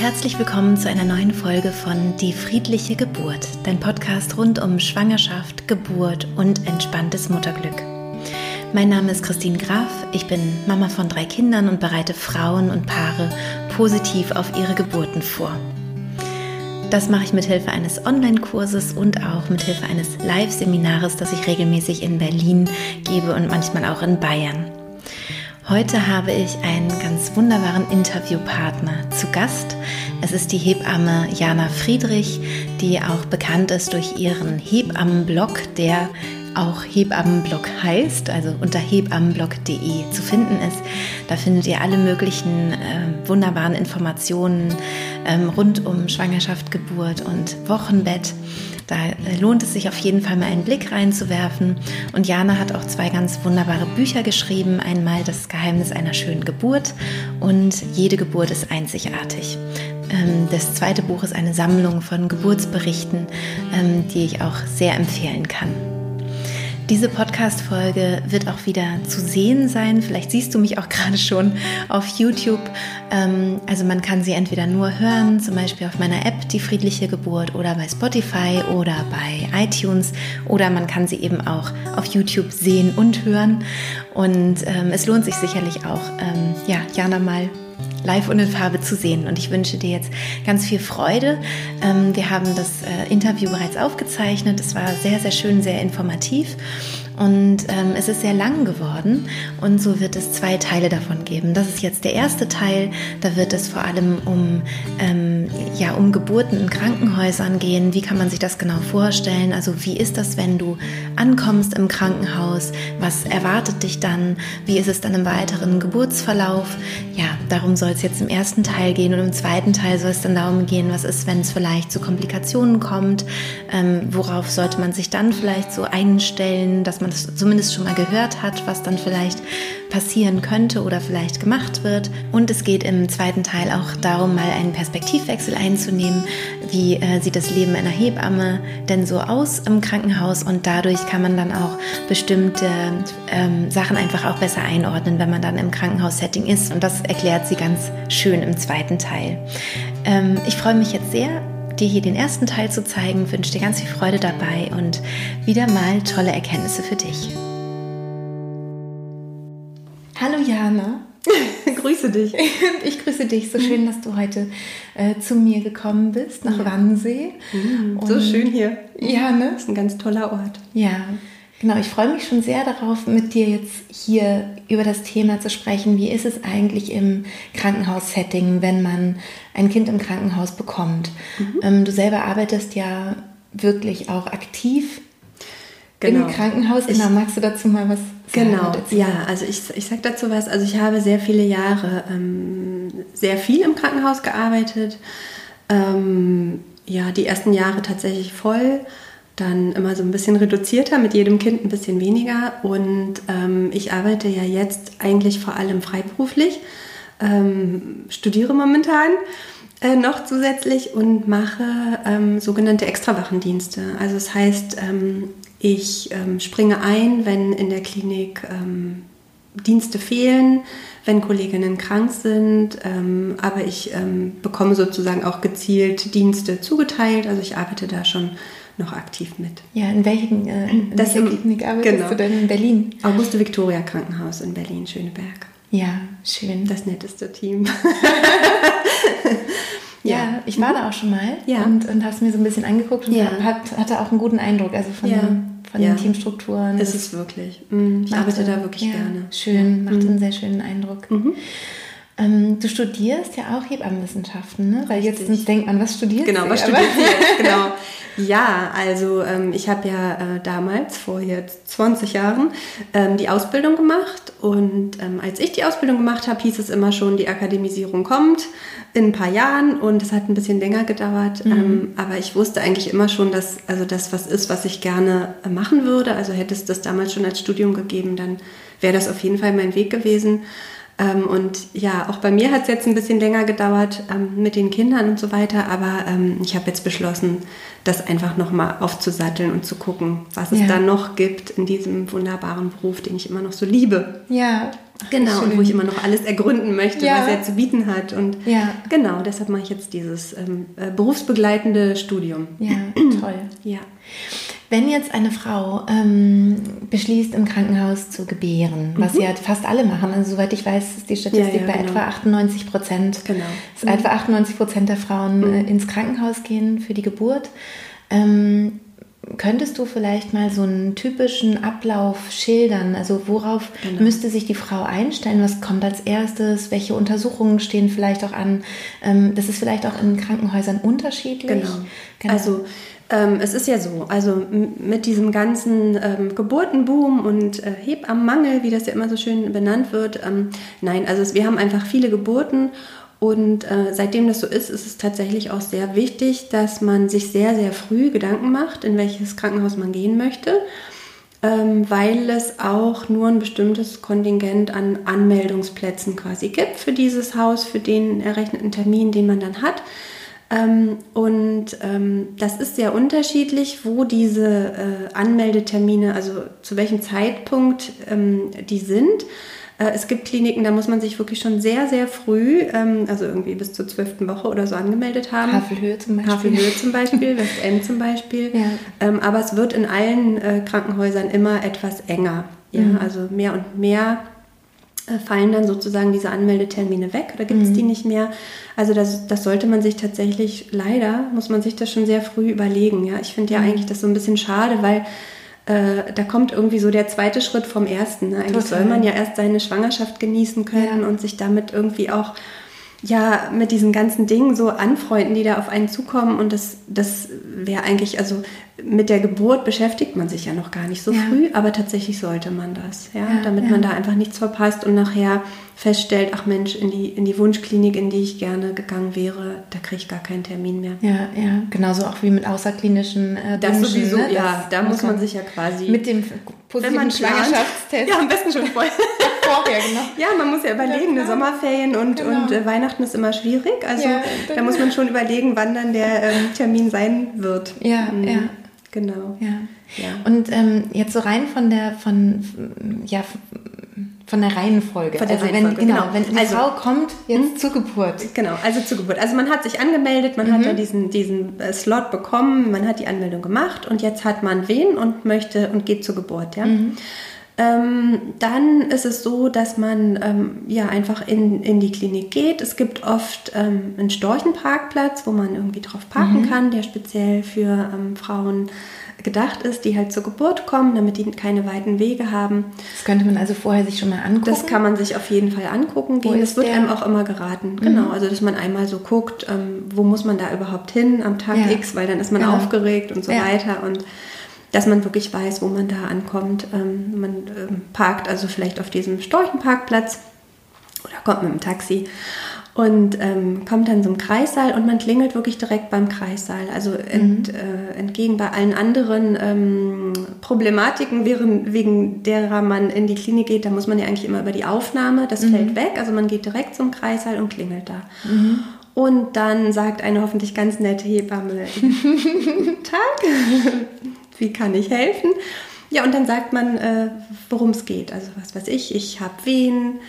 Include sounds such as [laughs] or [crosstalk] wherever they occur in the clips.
herzlich willkommen zu einer neuen Folge von Die friedliche Geburt, dein Podcast rund um Schwangerschaft, Geburt und entspanntes Mutterglück. Mein Name ist Christine Graf, ich bin Mama von drei Kindern und bereite Frauen und Paare positiv auf ihre Geburten vor. Das mache ich mit Hilfe eines Online-Kurses und auch mit Hilfe eines Live-Seminars, das ich regelmäßig in Berlin gebe und manchmal auch in Bayern. Heute habe ich einen ganz wunderbaren Interviewpartner zu Gast. Es ist die Hebamme Jana Friedrich, die auch bekannt ist durch ihren Hebammenblog, der auch Hebammenblog heißt, also unter hebammenblog.de zu finden ist. Da findet ihr alle möglichen äh, wunderbaren Informationen ähm, rund um Schwangerschaft, Geburt und Wochenbett. Da äh, lohnt es sich auf jeden Fall mal einen Blick reinzuwerfen. Und Jana hat auch zwei ganz wunderbare Bücher geschrieben. Einmal Das Geheimnis einer schönen Geburt und Jede Geburt ist einzigartig. Ähm, das zweite Buch ist eine Sammlung von Geburtsberichten, ähm, die ich auch sehr empfehlen kann. Diese Podcast-Folge wird auch wieder zu sehen sein. Vielleicht siehst du mich auch [laughs] gerade schon auf YouTube. Ähm, also man kann sie entweder nur hören, zum Beispiel auf meiner App Die friedliche Geburt oder bei Spotify oder bei iTunes oder man kann sie eben auch auf YouTube sehen und hören. Und ähm, es lohnt sich sicherlich auch, ähm, ja, Jana mal live und in Farbe zu sehen. Und ich wünsche dir jetzt ganz viel Freude. Ähm, wir haben das äh, Interview bereits aufgezeichnet. Es war sehr, sehr schön, sehr informativ. Und ähm, es ist sehr lang geworden und so wird es zwei Teile davon geben. Das ist jetzt der erste Teil. Da wird es vor allem um, ähm, ja, um Geburten in Krankenhäusern gehen. Wie kann man sich das genau vorstellen? Also wie ist das, wenn du ankommst im Krankenhaus? Was erwartet dich dann? Wie ist es dann im weiteren Geburtsverlauf? Ja, darum soll es jetzt im ersten Teil gehen und im zweiten Teil soll es dann darum gehen, was ist, wenn es vielleicht zu Komplikationen kommt? Ähm, worauf sollte man sich dann vielleicht so einstellen, dass man man es zumindest schon mal gehört hat, was dann vielleicht passieren könnte oder vielleicht gemacht wird. Und es geht im zweiten Teil auch darum, mal einen Perspektivwechsel einzunehmen. Wie äh, sieht das Leben einer Hebamme denn so aus im Krankenhaus? Und dadurch kann man dann auch bestimmte ähm, Sachen einfach auch besser einordnen, wenn man dann im Krankenhaussetting ist. Und das erklärt sie ganz schön im zweiten Teil. Ähm, ich freue mich jetzt sehr dir hier den ersten Teil zu zeigen. Wünsche dir ganz viel Freude dabei und wieder mal tolle Erkenntnisse für dich. Hallo Jana. [laughs] grüße dich. [laughs] Ich grüße dich. So schön, dass du heute äh, zu mir gekommen bist, nach ja. Wannsee. Mhm, so schön hier. Ja, ne? Das ist ein ganz toller Ort. Ja, Genau, ich freue mich schon sehr darauf, mit dir jetzt hier über das Thema zu sprechen. Wie ist es eigentlich im Krankenhaussetting, wenn man ein Kind im Krankenhaus bekommt? Mhm. Ähm, du selber arbeitest ja wirklich auch aktiv genau. im Krankenhaus. Genau, ich, magst du dazu mal was sagen? Genau, ja, also ich, ich sage dazu was. Also ich habe sehr viele Jahre ähm, sehr viel im Krankenhaus gearbeitet. Ähm, ja, die ersten Jahre tatsächlich voll dann immer so ein bisschen reduzierter, mit jedem Kind ein bisschen weniger. Und ähm, ich arbeite ja jetzt eigentlich vor allem freiberuflich, ähm, studiere momentan äh, noch zusätzlich und mache ähm, sogenannte Extrawachendienste. Also das heißt, ähm, ich ähm, springe ein, wenn in der Klinik ähm, Dienste fehlen, wenn Kolleginnen krank sind, aber ich bekomme sozusagen auch gezielt Dienste zugeteilt. Also ich arbeite da schon noch aktiv mit. Ja, in welchen äh, in das welcher Klinik arbeitest genau. du denn in Berlin? Auguste Victoria Krankenhaus in Berlin, Schöneberg. Ja, schön. Das netteste Team. [laughs] ja. ja. ich war da auch schon mal ja. und, und habe es mir so ein bisschen angeguckt und ja. hat, hatte auch einen guten Eindruck also von, ja. den, von den Teamstrukturen. Ist es wirklich. Mhm. Ich arbeite da wirklich gerne. Schön, macht mhm. einen sehr schönen Eindruck. Mhm. Ähm, du studierst ja auch Hebammenwissenschaften, ne? Weil Richtig. jetzt denkt man, was studierst genau, du? [laughs] Genau, was studierst du jetzt? Genau. Ja, also ähm, ich habe ja äh, damals, vor jetzt 20 Jahren, ähm, die Ausbildung gemacht. Und ähm, als ich die Ausbildung gemacht habe, hieß es immer schon, die Akademisierung kommt in ein paar Jahren. Und es hat ein bisschen länger gedauert. Mhm. Ähm, aber ich wusste eigentlich immer schon, dass also das was ist, was ich gerne äh, machen würde. Also hätte es das damals schon als Studium gegeben, dann wäre das auf jeden Fall mein Weg gewesen. Ähm, und ja, auch bei mir hat es jetzt ein bisschen länger gedauert ähm, mit den Kindern und so weiter, aber ähm, ich habe jetzt beschlossen, das einfach nochmal aufzusatteln und zu gucken, was es ja. da noch gibt in diesem wunderbaren Beruf, den ich immer noch so liebe. Ja, Genau, und wo ich immer noch alles ergründen möchte, Ja. was er zu bieten hat. Und Ja. genau, deshalb mache ich jetzt dieses ähm, äh, berufsbegleitende Studium. Ja, [clears throat] toll. Ja. Wenn jetzt eine Frau ähm, beschließt, im Krankenhaus zu gebären, was ja fast alle machen, also soweit ich weiß, ist die Statistik Mhm. Ja, ja, bei genau. etwa 98 Prozent, Genau. dass etwa 98 Prozent der Frauen Mhm. äh, ins Krankenhaus gehen für die Geburt. Ähm, könntest du vielleicht mal so einen typischen Ablauf schildern? Also worauf Genau. müsste sich die Frau einstellen? Was kommt als erstes? Welche Untersuchungen stehen vielleicht auch an? Ähm, das ist vielleicht auch in Krankenhäusern unterschiedlich. Genau. Also ähm, es ist ja so, also mit diesem ganzen ähm, Geburtenboom und äh, Hebammenmangel, wie das ja immer so schön benannt wird, ähm, nein, also es, wir haben einfach viele Geburten und äh, seitdem das so ist, ist es tatsächlich auch sehr wichtig, dass man sich sehr, sehr früh Gedanken macht, in welches Krankenhaus man gehen möchte. Ähm, weil es auch nur ein bestimmtes Kontingent an Anmeldungsplätzen quasi gibt für dieses Haus, für den errechneten Termin, den man dann hat. Ähm, und ähm, das ist sehr unterschiedlich, wo diese äh, Anmeldetermine, also zu welchem Zeitpunkt ähm, die sind. Äh, es gibt Kliniken, da muss man sich wirklich schon sehr, sehr früh, ähm, also irgendwie bis zur zwölften Woche oder so angemeldet haben. Havelhöhe zum Beispiel. Havelhöhe zum Beispiel, [laughs] Westend zum Beispiel. Ja. Ähm, aber es wird in allen äh, Krankenhäusern immer etwas enger. Ja? Mhm. Also mehr und mehr fallen dann sozusagen diese Anmeldetermine weg oder gibt es Mhm. die nicht mehr. Also das, das sollte man sich tatsächlich, leider muss man sich das schon sehr früh überlegen. Ja? Ich finde ja Mhm. eigentlich das so ein bisschen schade, weil äh, da kommt irgendwie so der zweite Schritt vom ersten. Ne? Eigentlich Total. soll man ja erst seine Schwangerschaft genießen können Ja. und sich damit irgendwie auch ja mit diesen ganzen Dingen so anfreunden, die da auf einen zukommen. Und das, das wäre eigentlich, also mit der Geburt beschäftigt man sich ja noch gar nicht so Ja. früh, aber tatsächlich sollte man das, ja, Ja, damit ja. man da einfach nichts verpasst und nachher feststellt, ach Mensch, in die, in die Wunschklinik, in die ich gerne gegangen wäre, da kriege ich gar keinen Termin mehr. Ja, ja, genauso auch wie mit außerklinischen äh, Das Wünschen, sowieso, ne? ja, Das da muss man sich ja quasi mit dem positiven Schwangerschaftstest ja, am besten schon [laughs] vorher. vorher, genau. [laughs] Ja, man muss ja überlegen, Ja, klar. Sommerferien und, Genau. und äh, Weihnachten ist immer schwierig. Also Ja, da muss man schon überlegen, wann dann der ähm, Termin sein wird. Ja, Mhm. ja. Genau. Ja. Ja. Und ähm, jetzt so rein von der von ja von der Reihenfolge. Von der also Reihenfolge, wenn genau, genau. wenn die Also- Frau kommt jetzt zur Geburt. Genau, also zur Geburt. Also man hat sich angemeldet, man Mhm. hat ja diesen, diesen äh, Slot bekommen, man hat die Anmeldung gemacht und jetzt hat man wen und möchte und geht zur Geburt. Ja? Mhm. Ähm, dann ist es so, dass man ähm, ja einfach in, in die Klinik geht. Es gibt oft ähm, einen Storchenparkplatz, wo man irgendwie drauf parken Mhm. kann, der speziell für ähm, Frauen gedacht ist, die halt zur Geburt kommen, damit die keine weiten Wege haben. Das könnte man also vorher sich schon mal angucken. Das kann man sich auf jeden Fall angucken gehen. Es wird der? einem auch immer geraten. Genau, also dass man einmal so guckt, ähm, wo muss man da überhaupt hin am Tag Ja. X, weil dann ist man Genau. aufgeregt und so Ja. weiter. Und dass man wirklich weiß, wo man da ankommt. Ähm, man ähm, parkt also vielleicht auf diesem Storchenparkplatz oder kommt mit dem Taxi und ähm, kommt dann zum Kreissaal und man klingelt wirklich direkt beim Kreissaal. Also ent, äh, entgegen bei allen anderen ähm, Problematiken, wegen, wegen derer man in die Klinik geht, da muss man ja eigentlich immer über die Aufnahme, das fällt weg. Also man geht direkt zum Kreissaal und klingelt da. Und dann sagt eine hoffentlich ganz nette Hebamme, [laughs] Tag, [laughs] wie kann ich helfen? Ja, und dann sagt man, äh, worum es geht. Also was weiß ich, ich habe Wehen,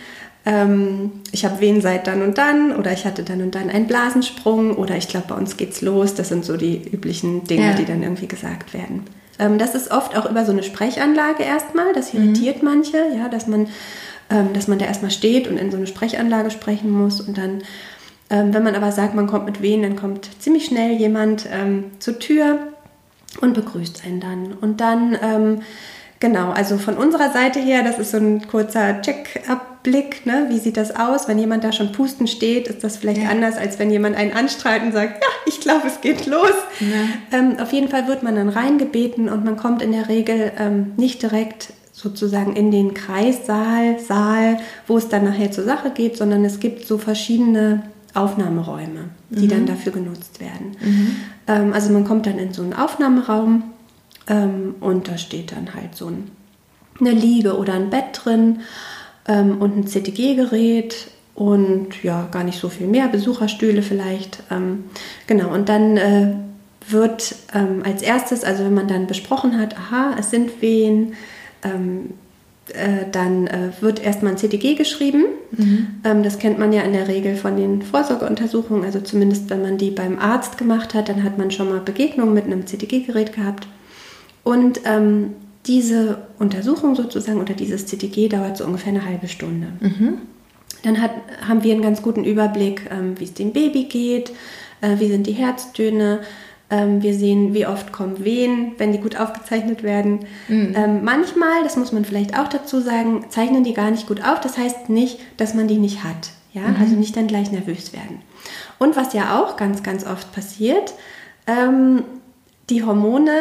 ähm, ich habe Wehen seit dann und dann oder ich hatte dann und dann einen Blasensprung oder ich glaube, bei uns geht's los. Das sind so die üblichen Dinge, Ja. die dann irgendwie gesagt werden. Ähm, das ist oft auch über so eine Sprechanlage erstmal. Das irritiert manche, ja, dass man, ähm, dass man da erstmal steht und in so eine Sprechanlage sprechen muss und dann ähm, wenn man aber sagt, man kommt mit wen, dann kommt ziemlich schnell jemand ähm, zur Tür und begrüßt einen dann. Und dann, ähm, genau, also von unserer Seite her, das ist so ein kurzer Check-up-Blick, ne? wie sieht das aus? Wenn jemand da schon pusten steht, ist das vielleicht Ja. anders, als wenn jemand einen anstrahlt und sagt, ja, ich glaube, es geht los. Ähm, auf jeden Fall wird man dann reingebeten und man kommt in der Regel ähm, nicht direkt sozusagen in den Kreissaal, Saal, wo es dann nachher zur Sache geht, sondern es gibt so verschiedene Aufnahmeräume, die dann dafür genutzt werden. Ähm, also man kommt dann in so einen Aufnahmeraum ähm, und da steht dann halt so ein, eine Liege oder ein Bett drin ähm, und ein CTG-Gerät und ja, gar nicht so viel mehr, Besucherstühle vielleicht. Ähm, genau, und dann äh, wird ähm, als erstes, also wenn man dann besprochen hat, aha, es sind Wehen, ähm, äh, dann äh, wird erstmal ein CTG geschrieben. Mhm. Ähm, das kennt man ja in der Regel von den Vorsorgeuntersuchungen. Also zumindest wenn man die beim Arzt gemacht hat, dann hat man schon mal Begegnungen mit einem CTG-Gerät gehabt. Und ähm, diese Untersuchung sozusagen oder dieses CTG dauert so ungefähr eine halbe Stunde. Mhm. Dann hat, haben wir einen ganz guten Überblick, ähm, wie es dem Baby geht, äh, wie sind die Herztöne, ähm, wir sehen, wie oft kommen Wehen, wenn die gut aufgezeichnet werden. Mhm. Ähm, manchmal, das muss man vielleicht auch dazu sagen, zeichnen die gar nicht gut auf. Das heißt nicht, dass man die nicht hat. Ja? Mhm. Also nicht dann gleich nervös werden. Und was ja auch ganz, ganz oft passiert, ähm, die Hormone,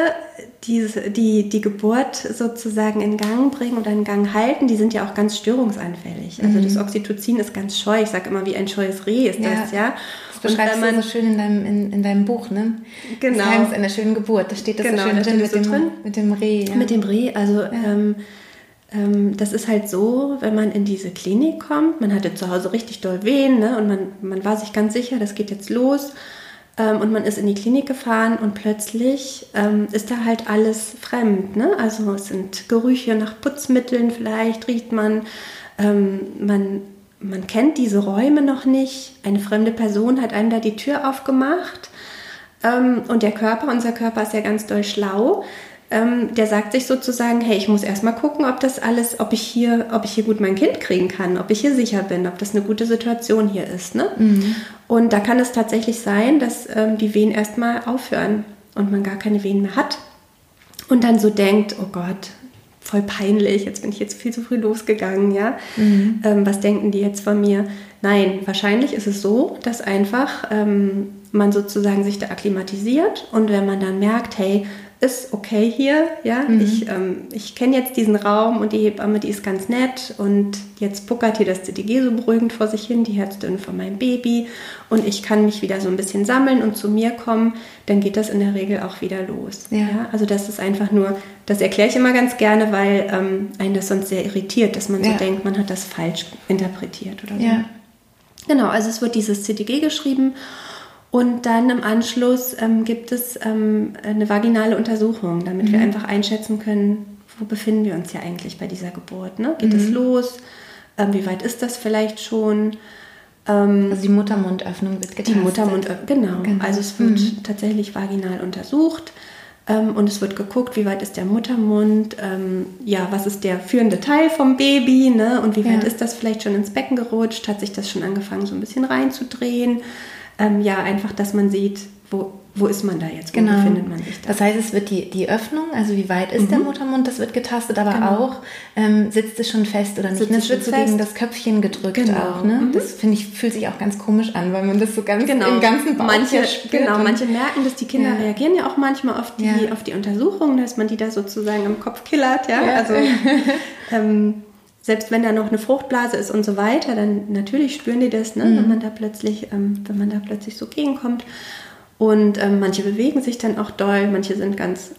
die, die die Geburt sozusagen in Gang bringen oder in Gang halten, die sind ja auch ganz störungsanfällig. Also mhm. das Oxytocin ist ganz scheu. Ich sage immer, wie ein scheues Reh ist ja. das, ja. Das beschreibst man, du so schön in deinem, in, in deinem Buch, ne? Genau. Das Geheimnis einer schönen Geburt. Da steht das genau, so schön drin, mit, so dem, drin mit dem Reh. Ja. Mit dem Reh, also ja. ähm, ähm, das ist halt so, wenn man in diese Klinik kommt, man hatte zu Hause richtig doll Wehen ne? und man, man war sich ganz sicher, das geht jetzt los ähm, und man ist in die Klinik gefahren und plötzlich ähm, ist da halt alles fremd. Ne? Also es sind Gerüche nach Putzmitteln vielleicht, riecht man, ähm, man man kennt diese Räume noch nicht. Eine fremde Person hat einem da die Tür aufgemacht. Ähm, und der Körper, unser Körper ist ja ganz doll schlau. Ähm, der sagt sich sozusagen, hey, ich muss erstmal gucken, ob das alles, ob ich hier, ob ich hier gut mein Kind kriegen kann, ob ich hier sicher bin, ob das eine gute Situation hier ist. Ne? Mhm. Und da kann es tatsächlich sein, dass ähm, die Wehen erstmal aufhören und man gar keine Wehen mehr hat. Und dann so denkt, oh Gott, voll peinlich, jetzt bin ich jetzt viel zu früh losgegangen, ja. Mhm. Ähm, was denken die jetzt von mir? Nein, wahrscheinlich ist es so, dass einfach ähm, man sozusagen sich da akklimatisiert und wenn man dann merkt, hey, ist okay hier, ja, mhm. ich, ähm, ich kenne jetzt diesen Raum und die Hebamme, die ist ganz nett und jetzt puckert hier das CTG so beruhigend vor sich hin, die Herztöne von meinem Baby und ich kann mich wieder so ein bisschen sammeln und zu mir kommen, dann geht das in der Regel auch wieder los. Ja. ja? Also das ist einfach nur, das erkläre ich immer ganz gerne, weil ähm, einen das sonst sehr irritiert, dass man so denkt, man hat das falsch interpretiert oder so. Ja. Genau, also es wird dieses CTG geschrieben und dann im Anschluss ähm, gibt es ähm, eine vaginale Untersuchung, damit mhm. wir einfach einschätzen können, wo befinden wir uns ja eigentlich bei dieser Geburt. Ne? Geht mhm. es los? Ähm, wie weit ist das vielleicht schon? Ähm, also die Muttermundöffnung wird getastet. Die Muttermundöffnung, genau. genau. Also es wird mhm. tatsächlich vaginal untersucht ähm, und es wird geguckt, wie weit ist der Muttermund, ähm, ja, was ist der führende Teil vom Baby ne? und wie weit ja. ist das vielleicht schon ins Becken gerutscht, hat sich das schon angefangen so ein bisschen reinzudrehen ähm, ja, einfach, dass man sieht, wo, wo ist man da jetzt, wo genau. befindet man sich da. Das heißt, es wird die, die Öffnung, also wie weit ist mhm. der Muttermund, das wird getastet, aber genau. auch, ähm, sitzt es schon fest oder nicht. Sitzt es wird so gegen das Köpfchen gedrückt genau. auch. Ne? Mhm. Das finde ich, fühlt sich auch ganz komisch an, weil man das so ganz genau. im ganzen Bauch manche, spürt. Genau, manche merken dass die Kinder ja. reagieren ja auch manchmal auf die, ja. auf die Untersuchung, dass man die da sozusagen im Kopf killert, ja, ja. also [laughs] ähm, selbst wenn da noch eine Fruchtblase ist und so weiter, dann natürlich spüren die das, ne? Mhm. wenn man da plötzlich, ähm, wenn man da plötzlich so gegenkommt. Und ähm, manche bewegen sich dann auch doll, manche sind ganz,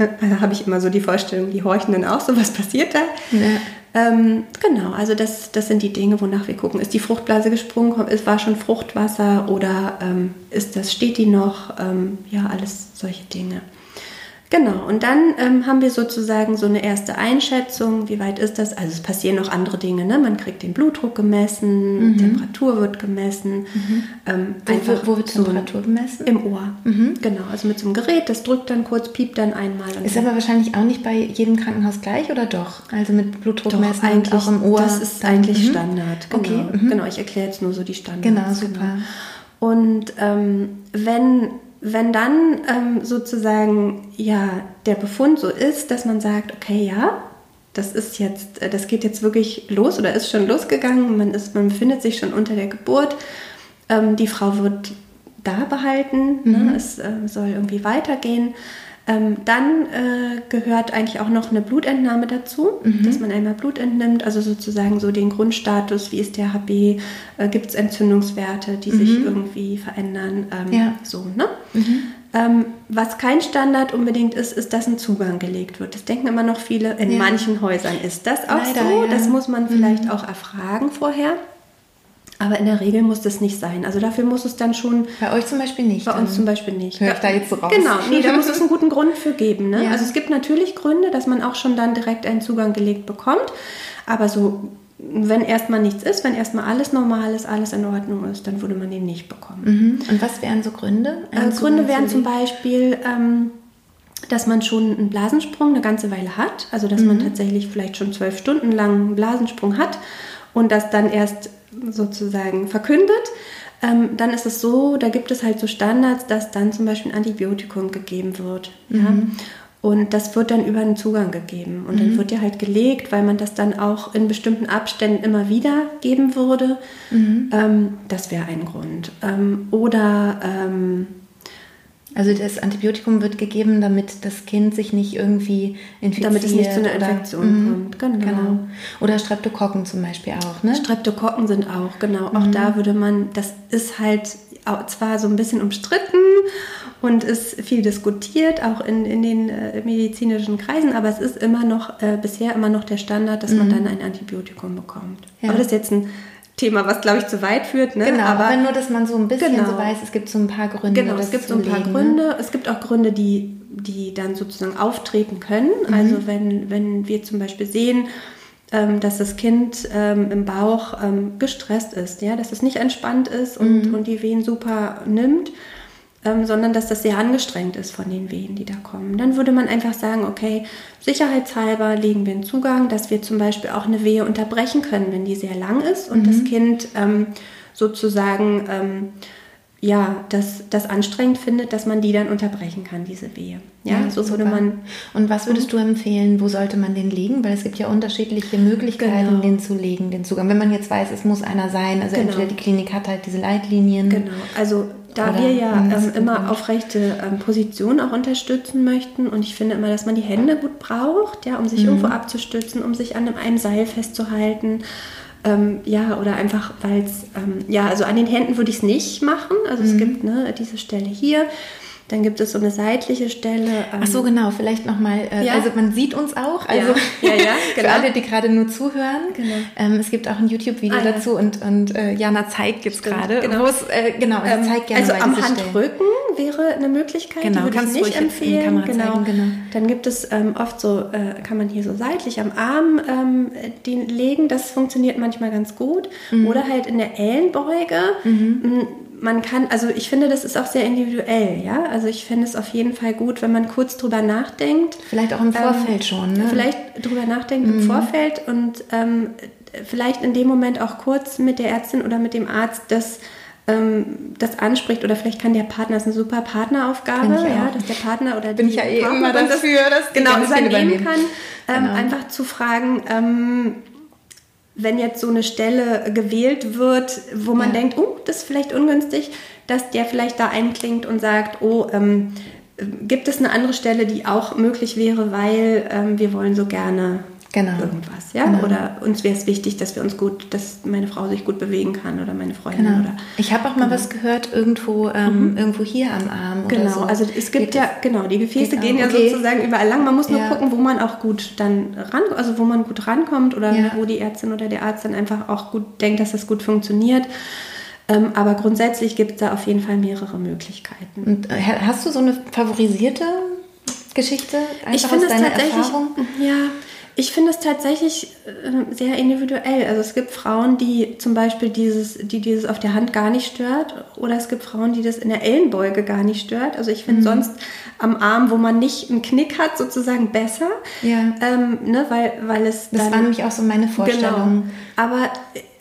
da [laughs] habe ich immer so die Vorstellung, die horchen dann auch so, was passiert da? Ja. Ähm, genau, also das, das sind die Dinge, wonach wir gucken. Ist die Fruchtblase gesprungen, ist, war schon Fruchtwasser oder ähm, ist das, steht die noch? Ähm, ja, alles solche Dinge. Genau, und dann ähm, haben wir sozusagen so eine erste Einschätzung, wie weit ist das? Also es passieren noch andere Dinge, ne? Man kriegt den Blutdruck gemessen, mhm. Temperatur wird gemessen. Mhm. Ähm, einfach wo, wo, wird so Temperatur gemessen? Im Ohr. Mhm. Genau, also mit so einem Gerät, das drückt dann kurz, piept dann einmal. ist aber wahrscheinlich auch nicht bei jedem Krankenhaus gleich, oder doch? Also mit Blutdruck doch, messen eigentlich, auch im Ohr. Das ist eigentlich mhm. Standard. Genau. Okay. Mhm. Genau, ich erkläre jetzt nur so die Standards. Genau, super. Genau. Und ähm, wenn wenn dann ähm, sozusagen ja der Befund so ist, dass man sagt, okay, ja, das ist jetzt, äh, das geht jetzt wirklich los oder ist schon losgegangen, man ist, man befindet sich schon unter der Geburt, ähm, die Frau wird da behalten, ne, mhm. ne, es äh, soll irgendwie weitergehen, ähm, dann äh, gehört eigentlich auch noch eine Blutentnahme dazu, mhm. dass man einmal Blut entnimmt, also sozusagen so den Grundstatus, wie ist der HB, äh, gibt es Entzündungswerte, die mhm. sich irgendwie verändern, ähm, ja. so, ne? Mhm. Ähm, was kein Standard unbedingt ist, ist, dass ein Zugang gelegt wird. Das denken immer noch viele. In ja. manchen Häusern ist das auch Leider, so. Ja. Das muss man vielleicht mhm. auch erfragen vorher. Aber in der Regel muss das nicht sein. Also dafür muss es dann schon. Bei euch zum Beispiel nicht. Bei uns zum Beispiel nicht. Hör ich da jetzt so raus? Genau, nee, da muss es einen [laughs] guten Grund für geben. Ne? Ja. Also es gibt natürlich Gründe, dass man auch schon dann direkt einen Zugang gelegt bekommt. Aber so, wenn erstmal nichts ist, wenn erstmal alles normal ist, alles in Ordnung ist, dann würde man den nicht bekommen. Mhm. Und was wären so Gründe? Äh, Gründe wären zum Beispiel, ähm, dass man schon einen Blasensprung eine ganze Weile hat. Also dass man tatsächlich vielleicht schon zwölf Stunden lang einen Blasensprung hat und das dann erst sozusagen verkündet. Ähm, dann ist es so, da gibt es halt so Standards, dass dann zum Beispiel ein Antibiotikum gegeben wird. Ja? Und das wird dann über einen Zugang gegeben. Und dann wird ja halt gelegt, weil man das dann auch in bestimmten Abständen immer wieder geben würde. Ähm, das wäre ein Grund. Ähm, oder ähm, Also das Antibiotikum wird gegeben, damit das Kind sich nicht irgendwie infiziert. Damit es nicht zu einer oder- Infektion Mhm. kommt, genau. Oder Streptokokken zum Beispiel auch, ne? Streptokokken sind auch, genau. Auch da würde man, das ist halt zwar so ein bisschen umstritten und ist viel diskutiert, auch in, in den äh, medizinischen Kreisen, aber es ist immer noch, äh, bisher immer noch der Standard, dass man dann ein Antibiotikum bekommt. Ja. Aber das ist jetzt ein Thema, was glaube ich zu weit führt. Ne? Genau, aber aber nur, dass man so ein bisschen Genau. so weiß, es gibt so ein paar Gründe. Genau, es gibt so ein paar legen, ne? Gründe. Es gibt auch Gründe, die, die dann sozusagen auftreten können. Mhm. Also wenn, wenn wir zum Beispiel sehen, ähm, dass das Kind ähm, im Bauch ähm, gestresst ist, ja, dass es nicht entspannt ist und, Mhm. und die Wehen super nimmt, ähm, sondern dass das sehr angestrengt ist von den Wehen, die da kommen. Dann würde man einfach sagen, okay, sicherheitshalber legen wir einen Zugang, dass wir zum Beispiel auch eine Wehe unterbrechen können, wenn die sehr lang ist und Mhm. das Kind ähm, sozusagen ähm, ja, das, das anstrengend findet, dass man die dann unterbrechen kann, diese Wehe. Ja, so würde super. man. Und was würdest du empfehlen, wo sollte man den legen? Weil es gibt ja unterschiedliche Möglichkeiten, Genau. den zu legen, den Zugang. Wenn man jetzt weiß, es muss einer sein, also Genau. entweder die Klinik hat halt diese Leitlinien. Genau, also da Oder wir ja ähm, immer aufrechte ähm, Positionen auch unterstützen möchten und ich finde immer, dass man die Hände gut braucht, ja, um sich irgendwo abzustützen, um sich an einem Seil festzuhalten. Ähm, ja, oder einfach, weil es, ähm, ja, also an den Händen würde ich es nicht machen. Also es gibt ne, diese Stelle hier, dann gibt es so eine seitliche Stelle. ähm, Ach so, genau, vielleicht nochmal, äh, Ja. also man sieht uns auch, also Ja, ja, ja, [laughs] für genau. alle, die gerade nur zuhören. Genau. Ähm, es gibt auch ein YouTube-Video Ah, dazu und, und äh, Jana zeigt jetzt Stimmt, gerade, genau. es, äh, genau, also Ähm, zeigt gerne also am diese Stellen. Handrücken wäre eine Möglichkeit, Genau, die würde kannst ich nicht empfehlen. Kamera zeigen, genau. Dann gibt es ähm, oft so, äh, kann man hier so seitlich am Arm ähm, den legen, das funktioniert manchmal ganz gut. Mhm. Oder halt in der Ellenbeuge. M, Man kann, also ich finde, das ist auch sehr individuell, ja. Also ich finde es auf jeden Fall gut, wenn man kurz drüber nachdenkt. Vielleicht auch im Vorfeld schon, ne? Vielleicht drüber nachdenkt im Vorfeld und ähm, vielleicht in dem Moment auch kurz mit der Ärztin oder mit dem Arzt das, ähm, das anspricht oder vielleicht kann der Partner, das ist eine super Partneraufgabe, ja, dass der Partner oder Bin die ich ja eh Partnerin immer dafür, dass genau übernehmen. kann, ähm, Genau. einfach zu fragen, ähm, wenn jetzt so eine Stelle gewählt wird, wo man Ja. denkt, oh, das ist vielleicht ungünstig, dass der vielleicht da einklingt und sagt, oh, ähm, äh, gibt es eine andere Stelle, die auch möglich wäre, weil ähm, wir wollen so gerne Genau. irgendwas, ja? Genau. Oder uns wäre es wichtig, dass wir uns gut, dass meine Frau sich gut bewegen kann oder meine Freundin Genau. oder Ich habe auch mal was gehört, irgendwo, ähm, irgendwo hier am Arm oder Genau, so. also es gibt Geht ja, genau, die Gefäße geht gehen ja Okay. sozusagen überall lang. Man muss nur Ja. gucken, wo man auch gut dann ran, also wo man gut rankommt oder Ja. wo die Ärztin oder der Arzt dann einfach auch gut denkt, dass das gut funktioniert. Ähm, aber grundsätzlich gibt es da auf jeden Fall mehrere Möglichkeiten. Und äh, hast du so eine favorisierte Geschichte? Einfach ich finde es tatsächlich, Erfahrung? ja, ich finde es tatsächlich äh, sehr individuell. Also es gibt Frauen, die zum Beispiel dieses, die dieses auf der Hand gar nicht stört, oder es gibt Frauen, die das in der Ellenbeuge gar nicht stört. Also ich finde Mhm. sonst am Arm, wo man nicht einen Knick hat, sozusagen besser, Ja. ähm, ne, weil, weil es Das war nämlich auch so meine Vorstellung. Genau. Aber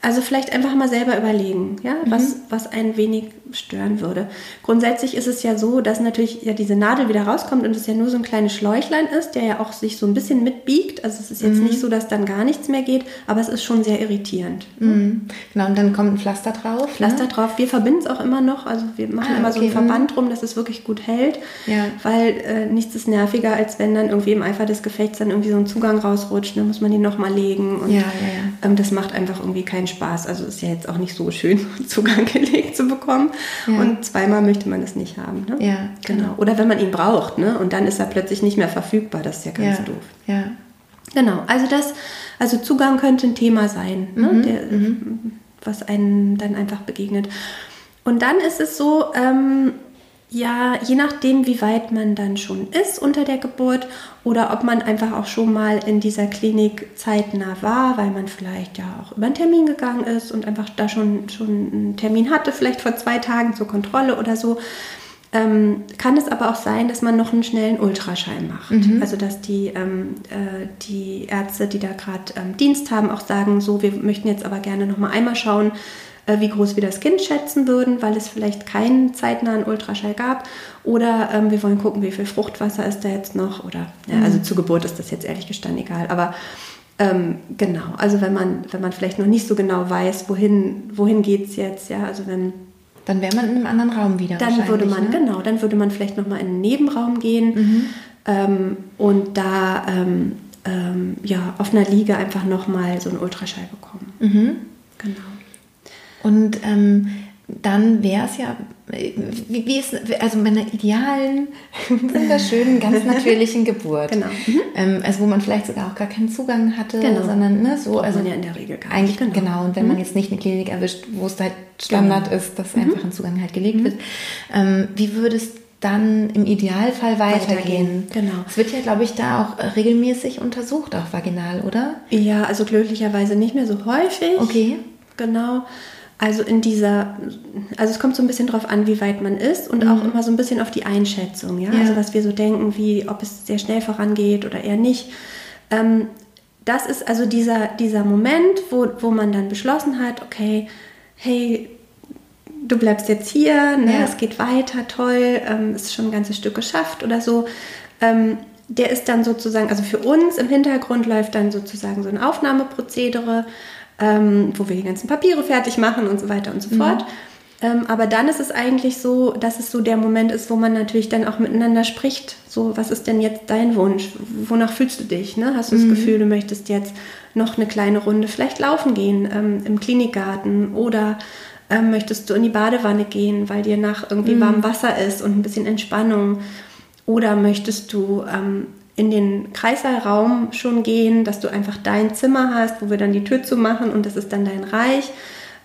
also vielleicht einfach mal selber überlegen, ja, Mhm. was, was ein wenig stören würde. Grundsätzlich ist es ja so, dass natürlich ja diese Nadel wieder rauskommt und es ja nur so ein kleines Schläuchlein ist, der ja auch sich so ein bisschen mitbiegt. Also es ist jetzt Mhm. nicht so, dass dann gar nichts mehr geht, aber es ist schon sehr irritierend. Mhm. Genau, und dann kommt ein Pflaster drauf. Pflaster ne? drauf. Wir verbinden es auch immer noch. Also wir machen Ah, immer so einen okay, mhm. Verband drum, dass es wirklich gut hält. Ja. Weil äh, nichts ist nerviger, als wenn dann irgendwie im Eifer des Gefechts dann irgendwie so ein Zugang rausrutscht. Dann muss man den nochmal legen. Und Ja, ja, ja. Ähm, das macht einfach irgendwie keinen Spaß. Also ist ja jetzt auch nicht so schön, [laughs] Zugang gelegt zu bekommen. Ja. Und zweimal möchte man das nicht haben. Ne? Ja, genau. Oder wenn man ihn braucht, ne? Und dann ist er plötzlich nicht mehr verfügbar. Das ist ja ganz Ja. doof. Ja. Genau, also das, also Zugang könnte ein Thema sein. Ne? Mhm, Der, was einem dann einfach begegnet. Und dann ist es so, ähm, ja, je nachdem, wie weit man dann schon ist unter der Geburt oder ob man einfach auch schon mal in dieser Klinik zeitnah war, weil man vielleicht ja auch über einen Termin gegangen ist und einfach da schon, schon einen Termin hatte, vielleicht vor zwei Tagen zur Kontrolle oder so. Ähm, kann es aber auch sein, dass man noch einen schnellen Ultraschall macht. Mhm. Also dass die, ähm, äh, die Ärzte, die da gerade ähm, Dienst haben, auch sagen, so, wir möchten jetzt aber gerne noch mal einmal schauen, wie groß wir das Kind schätzen würden, weil es vielleicht keinen zeitnahen Ultraschall gab. Oder ähm, wir wollen gucken, wie viel Fruchtwasser ist da jetzt noch. Oder ja, also mhm. zur Geburt ist das jetzt ehrlich gestanden egal. Aber ähm, genau, also wenn man, wenn man vielleicht noch nicht so genau weiß, wohin, wohin geht es jetzt, ja, also wenn. Dann wäre man in einem anderen Raum wieder. Dann würde man, ne? genau, dann würde man vielleicht nochmal in einen Nebenraum gehen mhm. ähm, und da ähm, ähm, ja, auf einer Liege einfach nochmal so einen Ultraschall bekommen. Mhm. Genau. Und ähm, dann wäre es ja, wie, wie ist, also mit einer idealen, wunderschönen, [laughs] ganz natürlichen Geburt. Genau. Mhm. Ähm, also wo man vielleicht sogar auch gar keinen Zugang hatte, genau. sondern ne, so. Also man ja in der Regel gar eigentlich, nicht. Genau. genau. Und wenn mhm. man jetzt nicht eine Klinik erwischt, wo es halt Standard genau. ist, dass mhm. einfach ein Zugang halt gelegt mhm. wird. Ähm, wie würdest dann im Idealfall weitergehen. weitergehen. Genau. Es wird ja, glaube ich, da auch regelmäßig untersucht, auch vaginal, oder? Ja, also glücklicherweise nicht mehr so häufig. Okay. Genau. Also in dieser, also es kommt so ein bisschen drauf an, wie weit man ist und mhm. auch immer so ein bisschen auf die Einschätzung, ja? ja? Also was wir so denken, wie ob es sehr schnell vorangeht oder eher nicht. Ähm, das ist also dieser, dieser Moment, wo, wo man dann beschlossen hat, okay, hey, du bleibst jetzt hier, ne? Ja. es geht weiter, toll, ähm, ist schon ein ganzes Stück geschafft oder so. Ähm, der ist dann sozusagen, also für uns im Hintergrund läuft dann sozusagen so ein Aufnahmeprozedere ähm, wo wir die ganzen Papiere fertig machen und so weiter und so mhm. fort. Ähm, aber dann ist es eigentlich so, dass es so der Moment ist, wo man natürlich dann auch miteinander spricht. So, was ist denn jetzt dein Wunsch? Wonach fühlst du dich? Ne? Hast du mhm. das Gefühl, du möchtest jetzt noch eine kleine Runde vielleicht laufen gehen ähm, im Klinikgarten oder ähm, möchtest du in die Badewanne gehen, weil dir nach irgendwie mhm. warmem Wasser ist und ein bisschen Entspannung? Oder möchtest du ähm, in den Kreißsaalraum schon gehen, dass du einfach dein Zimmer hast, wo wir dann die Tür zu machen und das ist dann dein Reich.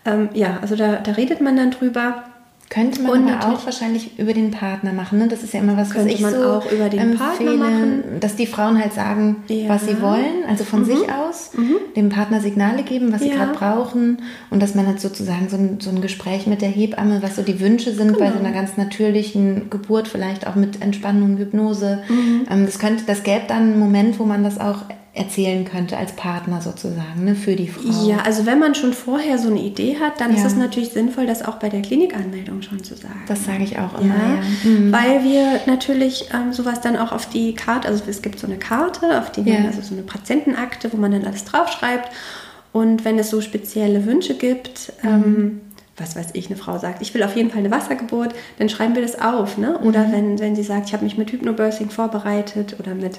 Ähm, ja, also da, da redet man dann drüber. Könnte man aber auch wahrscheinlich über den Partner machen. Ne? Das ist ja immer was, was ich man so auch über den empfehle, Partner machen. dass die Frauen halt sagen, ja. was sie wollen, also von mhm. sich aus, mhm. dem Partner Signale geben, was ja. sie gerade brauchen und dass man halt sozusagen so ein, so ein Gespräch mit der Hebamme, was so die Wünsche sind genau. bei so einer ganz natürlichen Geburt, vielleicht auch mit Entspannung, Hypnose. Mhm. Ähm, das könnte, das gäbe dann einen Moment, wo man das auch erzählen könnte als Partner sozusagen ne, für die Frau. Ja, also wenn man schon vorher so eine Idee hat, dann ja. ist es natürlich sinnvoll, das auch bei der Klinikanmeldung schon zu sagen. Das sage ich auch immer, ja. ja. Mhm. Weil wir natürlich ähm, sowas dann auch auf die Karte, also es gibt so eine Karte, auf die man, also so eine Patientenakte, wo man dann alles draufschreibt. Und wenn es so spezielle Wünsche gibt, mhm. ähm, was weiß ich, eine Frau sagt, ich will auf jeden Fall eine Wassergeburt, dann schreiben wir das auf. Ne? Oder mhm. wenn, wenn sie sagt, ich habe mich mit Hypnobirthing vorbereitet oder mit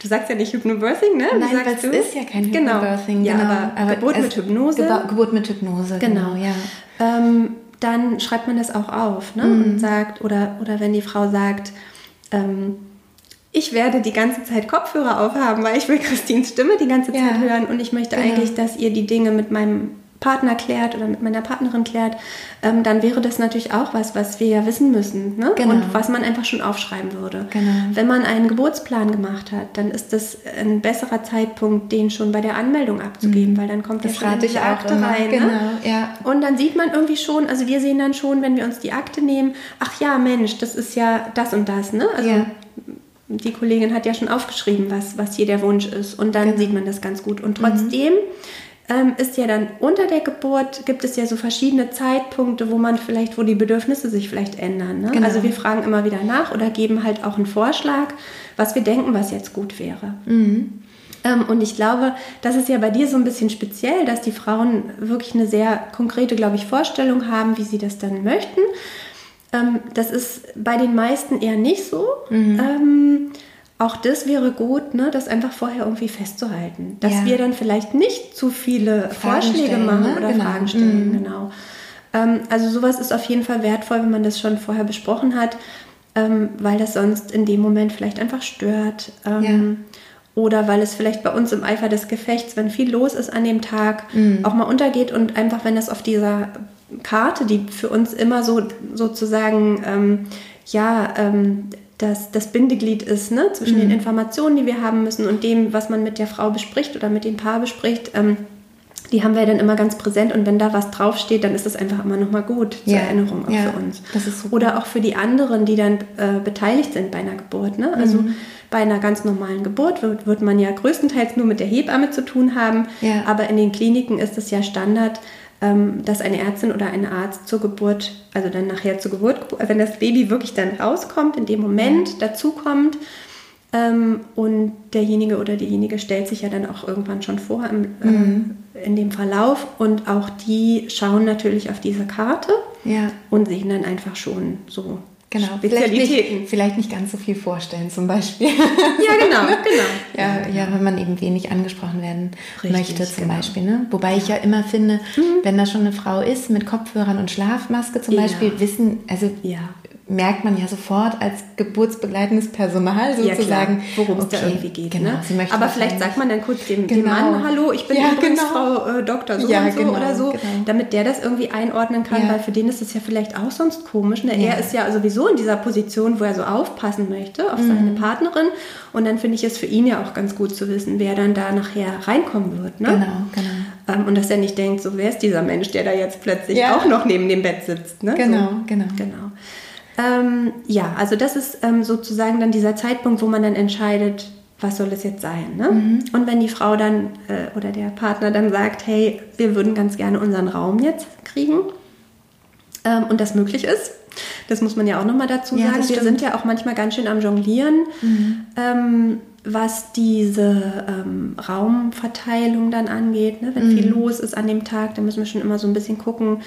Du sagst ja nicht Hypnobirthing, ne? Nein, weil es ist ja kein genau. Hypnobirthing. Genau. Ja, aber, aber Geburt mit Hypnose. Geba Geburt mit Hypnose, genau, genau ja. Ähm, dann schreibt man das auch auf ne? Mhm. und sagt, oder, oder wenn die Frau sagt, ähm, ich werde die ganze Zeit Kopfhörer aufhaben, weil ich will Christins Stimme die ganze Zeit ja. hören und ich möchte genau. eigentlich, dass ihr die Dinge mit meinem Partner klärt oder mit meiner Partnerin klärt, ähm, dann wäre das natürlich auch was, was wir ja wissen müssen ne? genau. und was man einfach schon aufschreiben würde. Genau. Wenn man einen Geburtsplan gemacht hat, dann ist das ein besserer Zeitpunkt, den schon bei der Anmeldung abzugeben, mhm. weil dann kommt das, das schon in die Akte immer. rein. Ne? Genau, ne? ja. Und dann sieht man irgendwie schon, also wir sehen dann schon, wenn wir uns die Akte nehmen, ach ja, Mensch, das ist ja das und das. Ne? Also ja die Kollegin hat ja schon aufgeschrieben, was, was hier der Wunsch ist. Und dann genau. sieht man das ganz gut. Und trotzdem mhm ähm, ist ja dann unter der Geburt, gibt es ja so verschiedene Zeitpunkte, wo man vielleicht, wo die Bedürfnisse sich vielleicht ändern. Ne? Genau. Also wir fragen immer wieder nach oder geben halt auch einen Vorschlag, was wir denken, was jetzt gut wäre. Mhm. Ähm, und ich glaube, das ist ja bei dir so ein bisschen speziell, dass die Frauen wirklich eine sehr konkrete, glaube ich, Vorstellung haben, wie sie das dann möchten. Ähm, das ist bei den meisten eher nicht so. Mhm. Auch das wäre gut, ne, das einfach vorher irgendwie festzuhalten. Dass ja. wir dann vielleicht nicht zu viele Fragen Vorschläge stellen, machen ne? oder genau. Fragen stellen. Mhm. Genau. Ähm, also sowas ist auf jeden Fall wertvoll, wenn man das schon vorher besprochen hat, ähm, weil das sonst in dem Moment vielleicht einfach stört. Ähm, ja. oder weil es vielleicht bei uns im Eifer des Gefechts, wenn viel los ist an dem Tag, mhm. auch mal untergeht und einfach, wenn das auf dieser Karte, die für uns immer so sozusagen, ähm, ja, ähm, das, das Bindeglied ist ne, zwischen mhm. den Informationen, die wir haben müssen und dem, was man mit der Frau bespricht oder mit dem Paar bespricht. Ähm, die haben wir dann immer ganz präsent und wenn da was draufsteht, dann ist das einfach immer nochmal gut zur ja. Erinnerung auch ja. für uns. Oder auch für die anderen, die dann äh, beteiligt sind bei einer Geburt. Ne? Also mhm. bei einer ganz normalen Geburt wird, wird, man ja größtenteils nur mit der Hebamme zu tun haben, ja. aber in den Kliniken ist es ja Standard, dass eine Ärztin oder ein Arzt zur Geburt, also dann nachher zur Geburt, wenn das Baby wirklich dann rauskommt, in dem Moment dazukommt ähm, und derjenige oder diejenige stellt sich ja dann auch irgendwann schon vor im, äh, mhm. in dem Verlauf und auch die schauen natürlich auf diese Karte ja. und sehen dann einfach schon so Genau, vielleicht nicht, vielleicht nicht ganz so viel vorstellen zum Beispiel. [laughs] Ja, genau, [laughs] genau. ja, ja, wenn man eben wenig angesprochen werden Richtig, möchte zum genau. Beispiel. Ne? Wobei ich ja immer finde, mhm. wenn da schon eine Frau ist mit Kopfhörern und Schlafmaske zum ja. Beispiel, wissen, also ja merkt man ja sofort als geburtsbegleitendes Personal sozusagen, ja, worum es okay, da irgendwie geht. Genau, ne? Aber vielleicht sagt man dann kurz dem, genau. dem Mann, hallo, ich bin ja, übrigens genau. Frau äh, Doktor so ja, und so genau, oder so, genau. damit der das irgendwie einordnen kann, weil für den ist es ja vielleicht auch sonst komisch. Ne? Er ist ja sowieso in dieser Position, wo er so aufpassen möchte auf mhm. seine Partnerin und dann finde ich es für ihn ja auch ganz gut zu wissen, wer dann da nachher reinkommen wird. Ne? Genau, genau. Ähm, und dass er nicht denkt, so wer ist dieser Mensch, der da jetzt plötzlich auch noch neben dem Bett sitzt. Ne? Genau, so. genau. genau. Ähm, ja, also das ist ähm, sozusagen dann dieser Zeitpunkt, wo man dann entscheidet, was soll es jetzt sein. Ne? Mhm. Und wenn die Frau dann äh, oder der Partner dann sagt, hey, wir würden ganz gerne unseren Raum jetzt kriegen ähm, und das möglich ist, das muss man ja auch nochmal dazu ja, sagen, wir sind ja auch manchmal ganz schön am Jonglieren. Mhm. Ähm, was diese ähm, Raumverteilung dann angeht. Ne? Wenn mhm. viel los ist an dem Tag, dann müssen wir schon immer so ein bisschen gucken,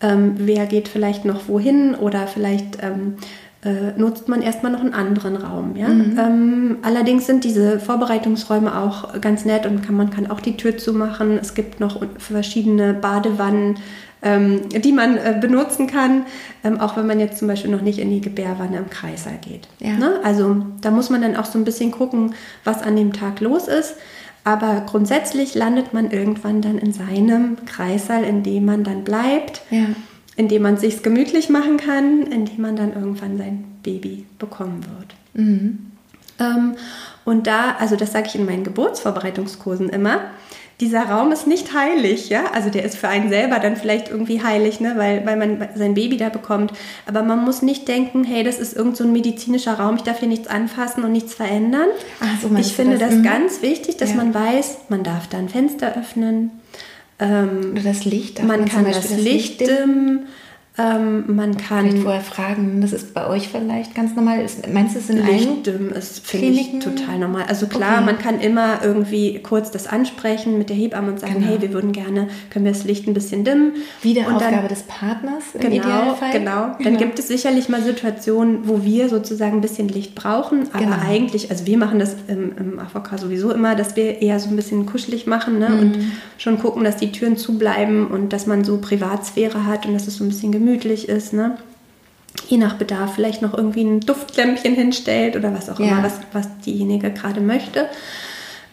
ähm, wer geht vielleicht noch wohin oder vielleicht ähm, äh, nutzt man erstmal noch einen anderen Raum. Ja? Mhm. Ähm, allerdings sind diese Vorbereitungsräume auch ganz nett und kann, man kann auch die Tür zumachen. Es gibt noch verschiedene Badewannen, ähm, die man äh, benutzen kann, ähm, auch wenn man jetzt zum Beispiel noch nicht in die Gebärwanne im Kreißsaal geht. Ja. Ne? Also da muss man dann auch so ein bisschen gucken, was an dem Tag los ist. Aber grundsätzlich landet man irgendwann dann in seinem Kreissaal, in dem man dann bleibt, ja. in dem man es sich gemütlich machen kann, in dem man dann irgendwann sein Baby bekommen wird. Mhm. Ähm, und da, also das sage ich in meinen Geburtsvorbereitungskursen immer, dieser Raum ist nicht heilig, ja. Also der ist für einen selber dann vielleicht irgendwie heilig, ne, weil, weil man sein Baby da bekommt. Aber man muss nicht denken, hey, das ist irgend so ein medizinischer Raum, ich darf hier nichts anfassen und nichts verändern. Ach, so ich finde das, das mhm. ganz wichtig, dass ja. man weiß, man darf da ein Fenster öffnen. Ähm, Oder das Licht. Man, man kann das, das Licht dimmen. Ähm, man kann. Vielleicht vorher fragen, das ist bei euch vielleicht ganz normal. Ist, meinst du, es in Lichtdimmen ist, finde ich, total normal. Also klar, okay. man kann immer irgendwie kurz das ansprechen mit der Hebamme und sagen, genau. hey, wir würden gerne, können wir das Licht ein bisschen dimmen. Wieder und Aufgabe dann, des Partners im genau, Idealfall. Genau, dann genau. gibt es sicherlich mal Situationen, wo wir sozusagen ein bisschen Licht brauchen, aber genau. eigentlich, also wir machen das im, im AVK sowieso immer, dass wir eher so ein bisschen kuschelig machen ne? Mhm. und schon gucken, dass die Türen zubleiben und dass man so Privatsphäre hat und dass es so ein bisschen gemütlich gemütlich ist, ne? je nach Bedarf vielleicht noch irgendwie ein Duftlämpchen hinstellt oder was auch ja. immer, was, was diejenige gerade möchte.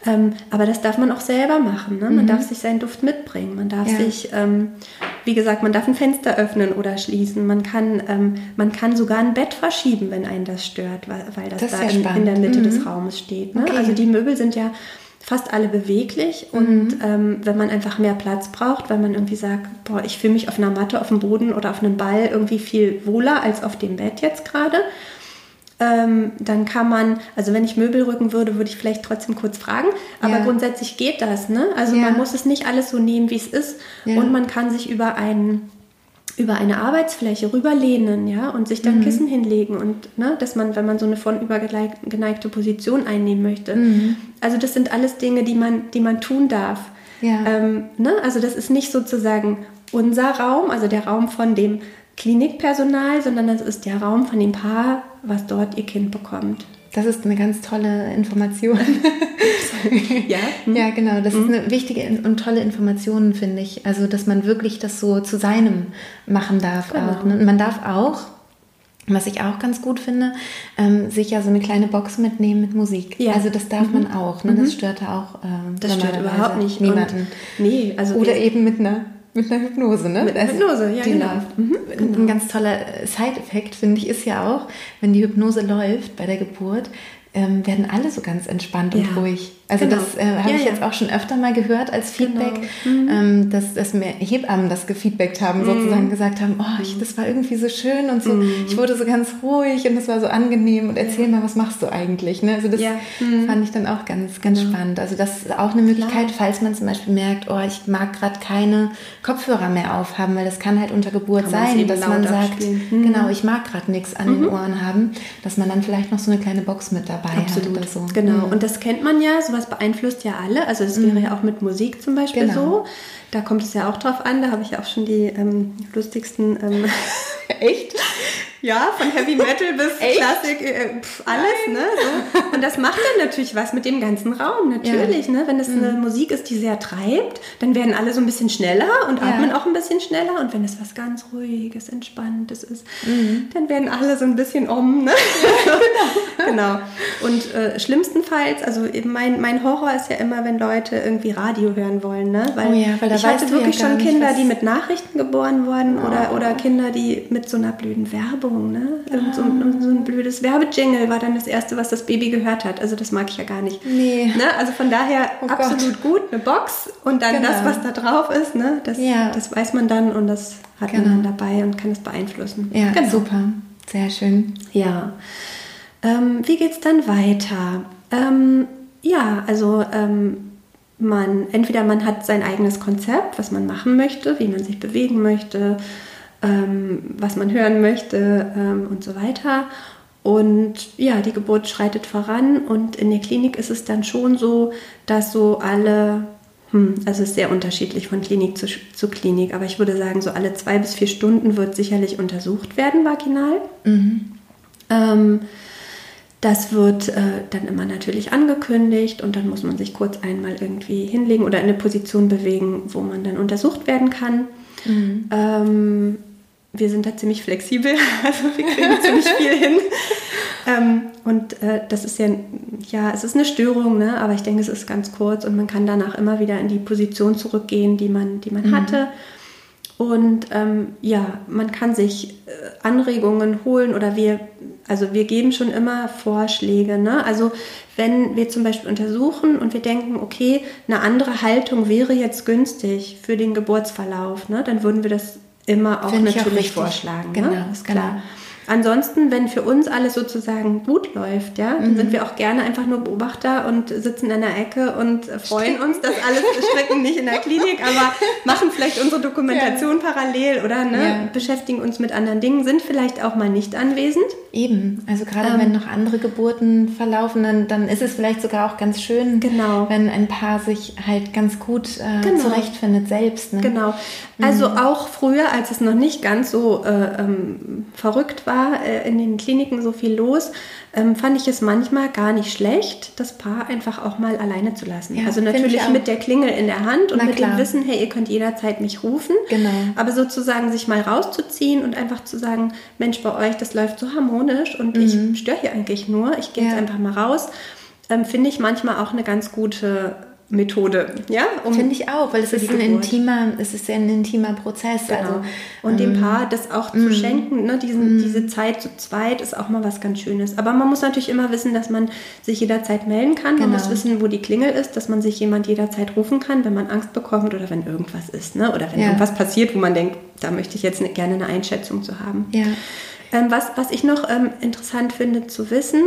Ähm, aber das darf man auch selber machen. Ne? Man mhm. darf sich seinen Duft mitbringen. Man darf ja. sich, ähm, wie gesagt, man darf ein Fenster öffnen oder schließen. Man kann, ähm, man kann sogar ein Bett verschieben, wenn einen das stört, weil, weil das, das da in, in, der Mitte mhm. des Raumes steht. Ne? Okay. Also die Möbel sind ja fast alle beweglich mhm. und ähm, wenn man einfach mehr Platz braucht, weil man irgendwie sagt, boah, ich fühle mich auf einer Matte, auf dem Boden oder auf einem Ball irgendwie viel wohler als auf dem Bett jetzt gerade, ähm, dann kann man, also wenn ich Möbel rücken würde, würde ich vielleicht trotzdem kurz fragen, aber ja. grundsätzlich geht das, ne? Also ja. man muss es nicht alles so nehmen, wie es ist ja. und man kann sich über einen über eine Arbeitsfläche rüberlehnen, ja, und sich dann mhm. Kissen hinlegen und, ne, dass man, wenn man so eine von übergeneigte Position einnehmen möchte. Mhm. Also das sind alles Dinge, die man, die man tun darf. Ja. Ähm, ne? Also das ist nicht sozusagen unser Raum, also der Raum von dem Klinikpersonal, sondern das ist der Raum von dem Paar, was dort ihr Kind bekommt. Das ist eine ganz tolle Information. [laughs] ja? Hm? Ja, genau. Das hm? ist eine wichtige und tolle Information, finde ich. Also, dass man wirklich das so zu seinem machen darf genau. auch. Ne? Und man darf auch, Was ich auch ganz gut finde, ähm, sich ja so eine kleine Box mitnehmen mit Musik. Ja. Also das darf mhm. man auch. Ne? Das mhm. stört auch. Ähm, das stört überhaupt nicht niemanden. Und, nee, also oder eben mit einer mit einer Hypnose, ne? Mit einer Hypnose, ja, genau. Mhm, genau. Ein ganz toller Side-Effekt, finde ich, ist ja auch, wenn die Hypnose läuft bei der Geburt, ähm, werden alle so ganz entspannt und ja. ruhig. Also genau. das äh, habe ja, ich ja. jetzt auch schon öfter mal gehört als genau. Feedback, genau. mhm. ähm, dass, dass mir Hebammen das gefeedbackt haben, mhm. sozusagen gesagt haben, oh, ich, das war irgendwie so schön und so, mhm. ich wurde so ganz ruhig und das war so angenehm und erzähl mal, was machst du eigentlich? Ne? Also das mhm. fand ich dann auch ganz, ganz genau. spannend. Also das ist auch eine Möglichkeit, Klar. falls man zum Beispiel merkt, oh, ich mag gerade keine Kopfhörer mehr aufhaben, weil das kann halt unter Geburt sein, dass man sagt, mhm. genau, ich mag gerade nichts an den mhm. Ohren haben, dass man dann vielleicht noch so eine kleine Box mit dabei Absolut. hat so. Genau, und das kennt man ja, so sowas beeinflusst ja alle. Also das wäre mhm. ja auch mit Musik zum Beispiel genau. so. Da kommt es ja auch drauf an. Da habe ich ja auch schon die ähm, lustigsten. Ähm, [laughs] Echt? Ja, von Heavy Metal bis [laughs] Echt? Klassik, äh, pf, alles, Nein. ne? So. Und das macht dann natürlich was mit dem ganzen Raum, natürlich, ja. ne? Wenn es mhm. eine Musik ist, die sehr treibt, dann werden alle so ein bisschen schneller und ja. atmen auch ein bisschen schneller. Und wenn es was ganz Ruhiges, Entspanntes ist, mhm. dann werden alle so ein bisschen um, ne? [laughs] genau. genau. Und äh, schlimmstenfalls, also mein, mein Horror ist ja immer, wenn Leute irgendwie Radio hören wollen, ne? Weil, oh ja, weil ich hatte wirklich ja schon Kinder, die mit Nachrichten geboren wurden oh. oder, oder Kinder, die mit so einer blöden Werbung Werbung, ne? Irgend so, ein, so ein blödes Werbejingle war dann das erste, was das Baby gehört hat. Also das mag ich ja gar nicht. Nee. Ne? Also von daher oh absolut gut, eine Box und dann genau. das, was da drauf ist, ne? Das, ja. das weiß man dann und das hat genau. man dann dabei und kann es beeinflussen. Ja, genau. super. Sehr schön. Ja. Ähm, wie es dann weiter? Ähm, ja, also ähm, man, entweder man hat sein eigenes Konzept, was man machen möchte, wie man sich bewegen möchte, ähm, was man hören möchte ähm, und so weiter. Und ja, die Geburt schreitet voran und in der Klinik ist es dann schon so, dass so alle, hm, also es ist sehr unterschiedlich von Klinik zu, zu, Klinik, aber ich würde sagen, so alle zwei bis vier Stunden wird sicherlich untersucht werden vaginal. Mhm. Ähm, das wird äh, dann immer natürlich angekündigt und dann muss man sich kurz einmal irgendwie hinlegen oder in eine Position bewegen, wo man dann untersucht werden kann. Mhm. Ähm, wir sind da ziemlich flexibel, [laughs] also wir kriegen ziemlich viel hin. Ähm, und äh, das ist ja, ja, es ist eine Störung, ne? aber ich denke, es ist ganz kurz und man kann danach immer wieder in die Position zurückgehen, die man, die man mhm. hatte. Und ähm, ja, man kann sich äh, Anregungen holen oder wir, also wir geben schon immer Vorschläge. Ne? Also wenn wir zum Beispiel untersuchen und wir denken, okay, eine andere Haltung wäre jetzt günstig für den Geburtsverlauf, ne? dann würden wir das immer auch Find natürlich auch vorschlagen. Ne? Genau, ne? ist klar. Genau. Ansonsten, wenn für uns alles sozusagen gut läuft, ja, dann mhm. sind wir auch gerne einfach nur Beobachter und sitzen in der Ecke und freuen uns, dass alles [laughs] stricken nicht in der Klinik, aber machen vielleicht unsere Dokumentation ja. parallel oder ne, ja. beschäftigen uns mit anderen Dingen, sind vielleicht auch mal nicht anwesend. Eben, also gerade ähm, wenn noch andere Geburten verlaufen, dann, dann ist es vielleicht sogar auch ganz schön, genau. wenn ein Paar sich halt ganz gut äh, genau. zurechtfindet selbst. Ne? Genau. Also mhm. auch früher, als es noch nicht ganz so äh, ähm, verrückt war, war äh, in den Kliniken so viel los, ähm, fand ich es manchmal gar nicht schlecht, das Paar einfach auch mal alleine zu lassen. Ja, also natürlich mit der Klingel in der Hand und Na, mit klar. dem Wissen, hey, ihr könnt jederzeit mich rufen. Genau. Aber sozusagen sich mal rauszuziehen und einfach zu sagen, Mensch, bei euch, das läuft so harmonisch und mhm. ich störe hier eigentlich nur, ich gehe ja. jetzt einfach mal raus, ähm, finde ich manchmal auch eine ganz gute Methode, ja? Um Finde ich auch, weil es ist ein intimer, es ist ein intimer Prozess. Genau. Also, und dem ähm, Paar das auch zu mm, schenken, ne, diesen, mm. diese Zeit zu zweit ist auch mal was ganz Schönes. Aber man muss natürlich immer wissen, dass man sich jederzeit melden kann. Genau. Man muss wissen, wo die Klingel ist, dass man sich jemand jederzeit rufen kann, wenn man Angst bekommt oder wenn irgendwas ist, ne? Oder wenn ja. irgendwas passiert, wo man denkt, da möchte ich jetzt ne, gerne eine Einschätzung zu haben. Ja. Ähm, was, was ich noch ähm, interessant finde zu wissen,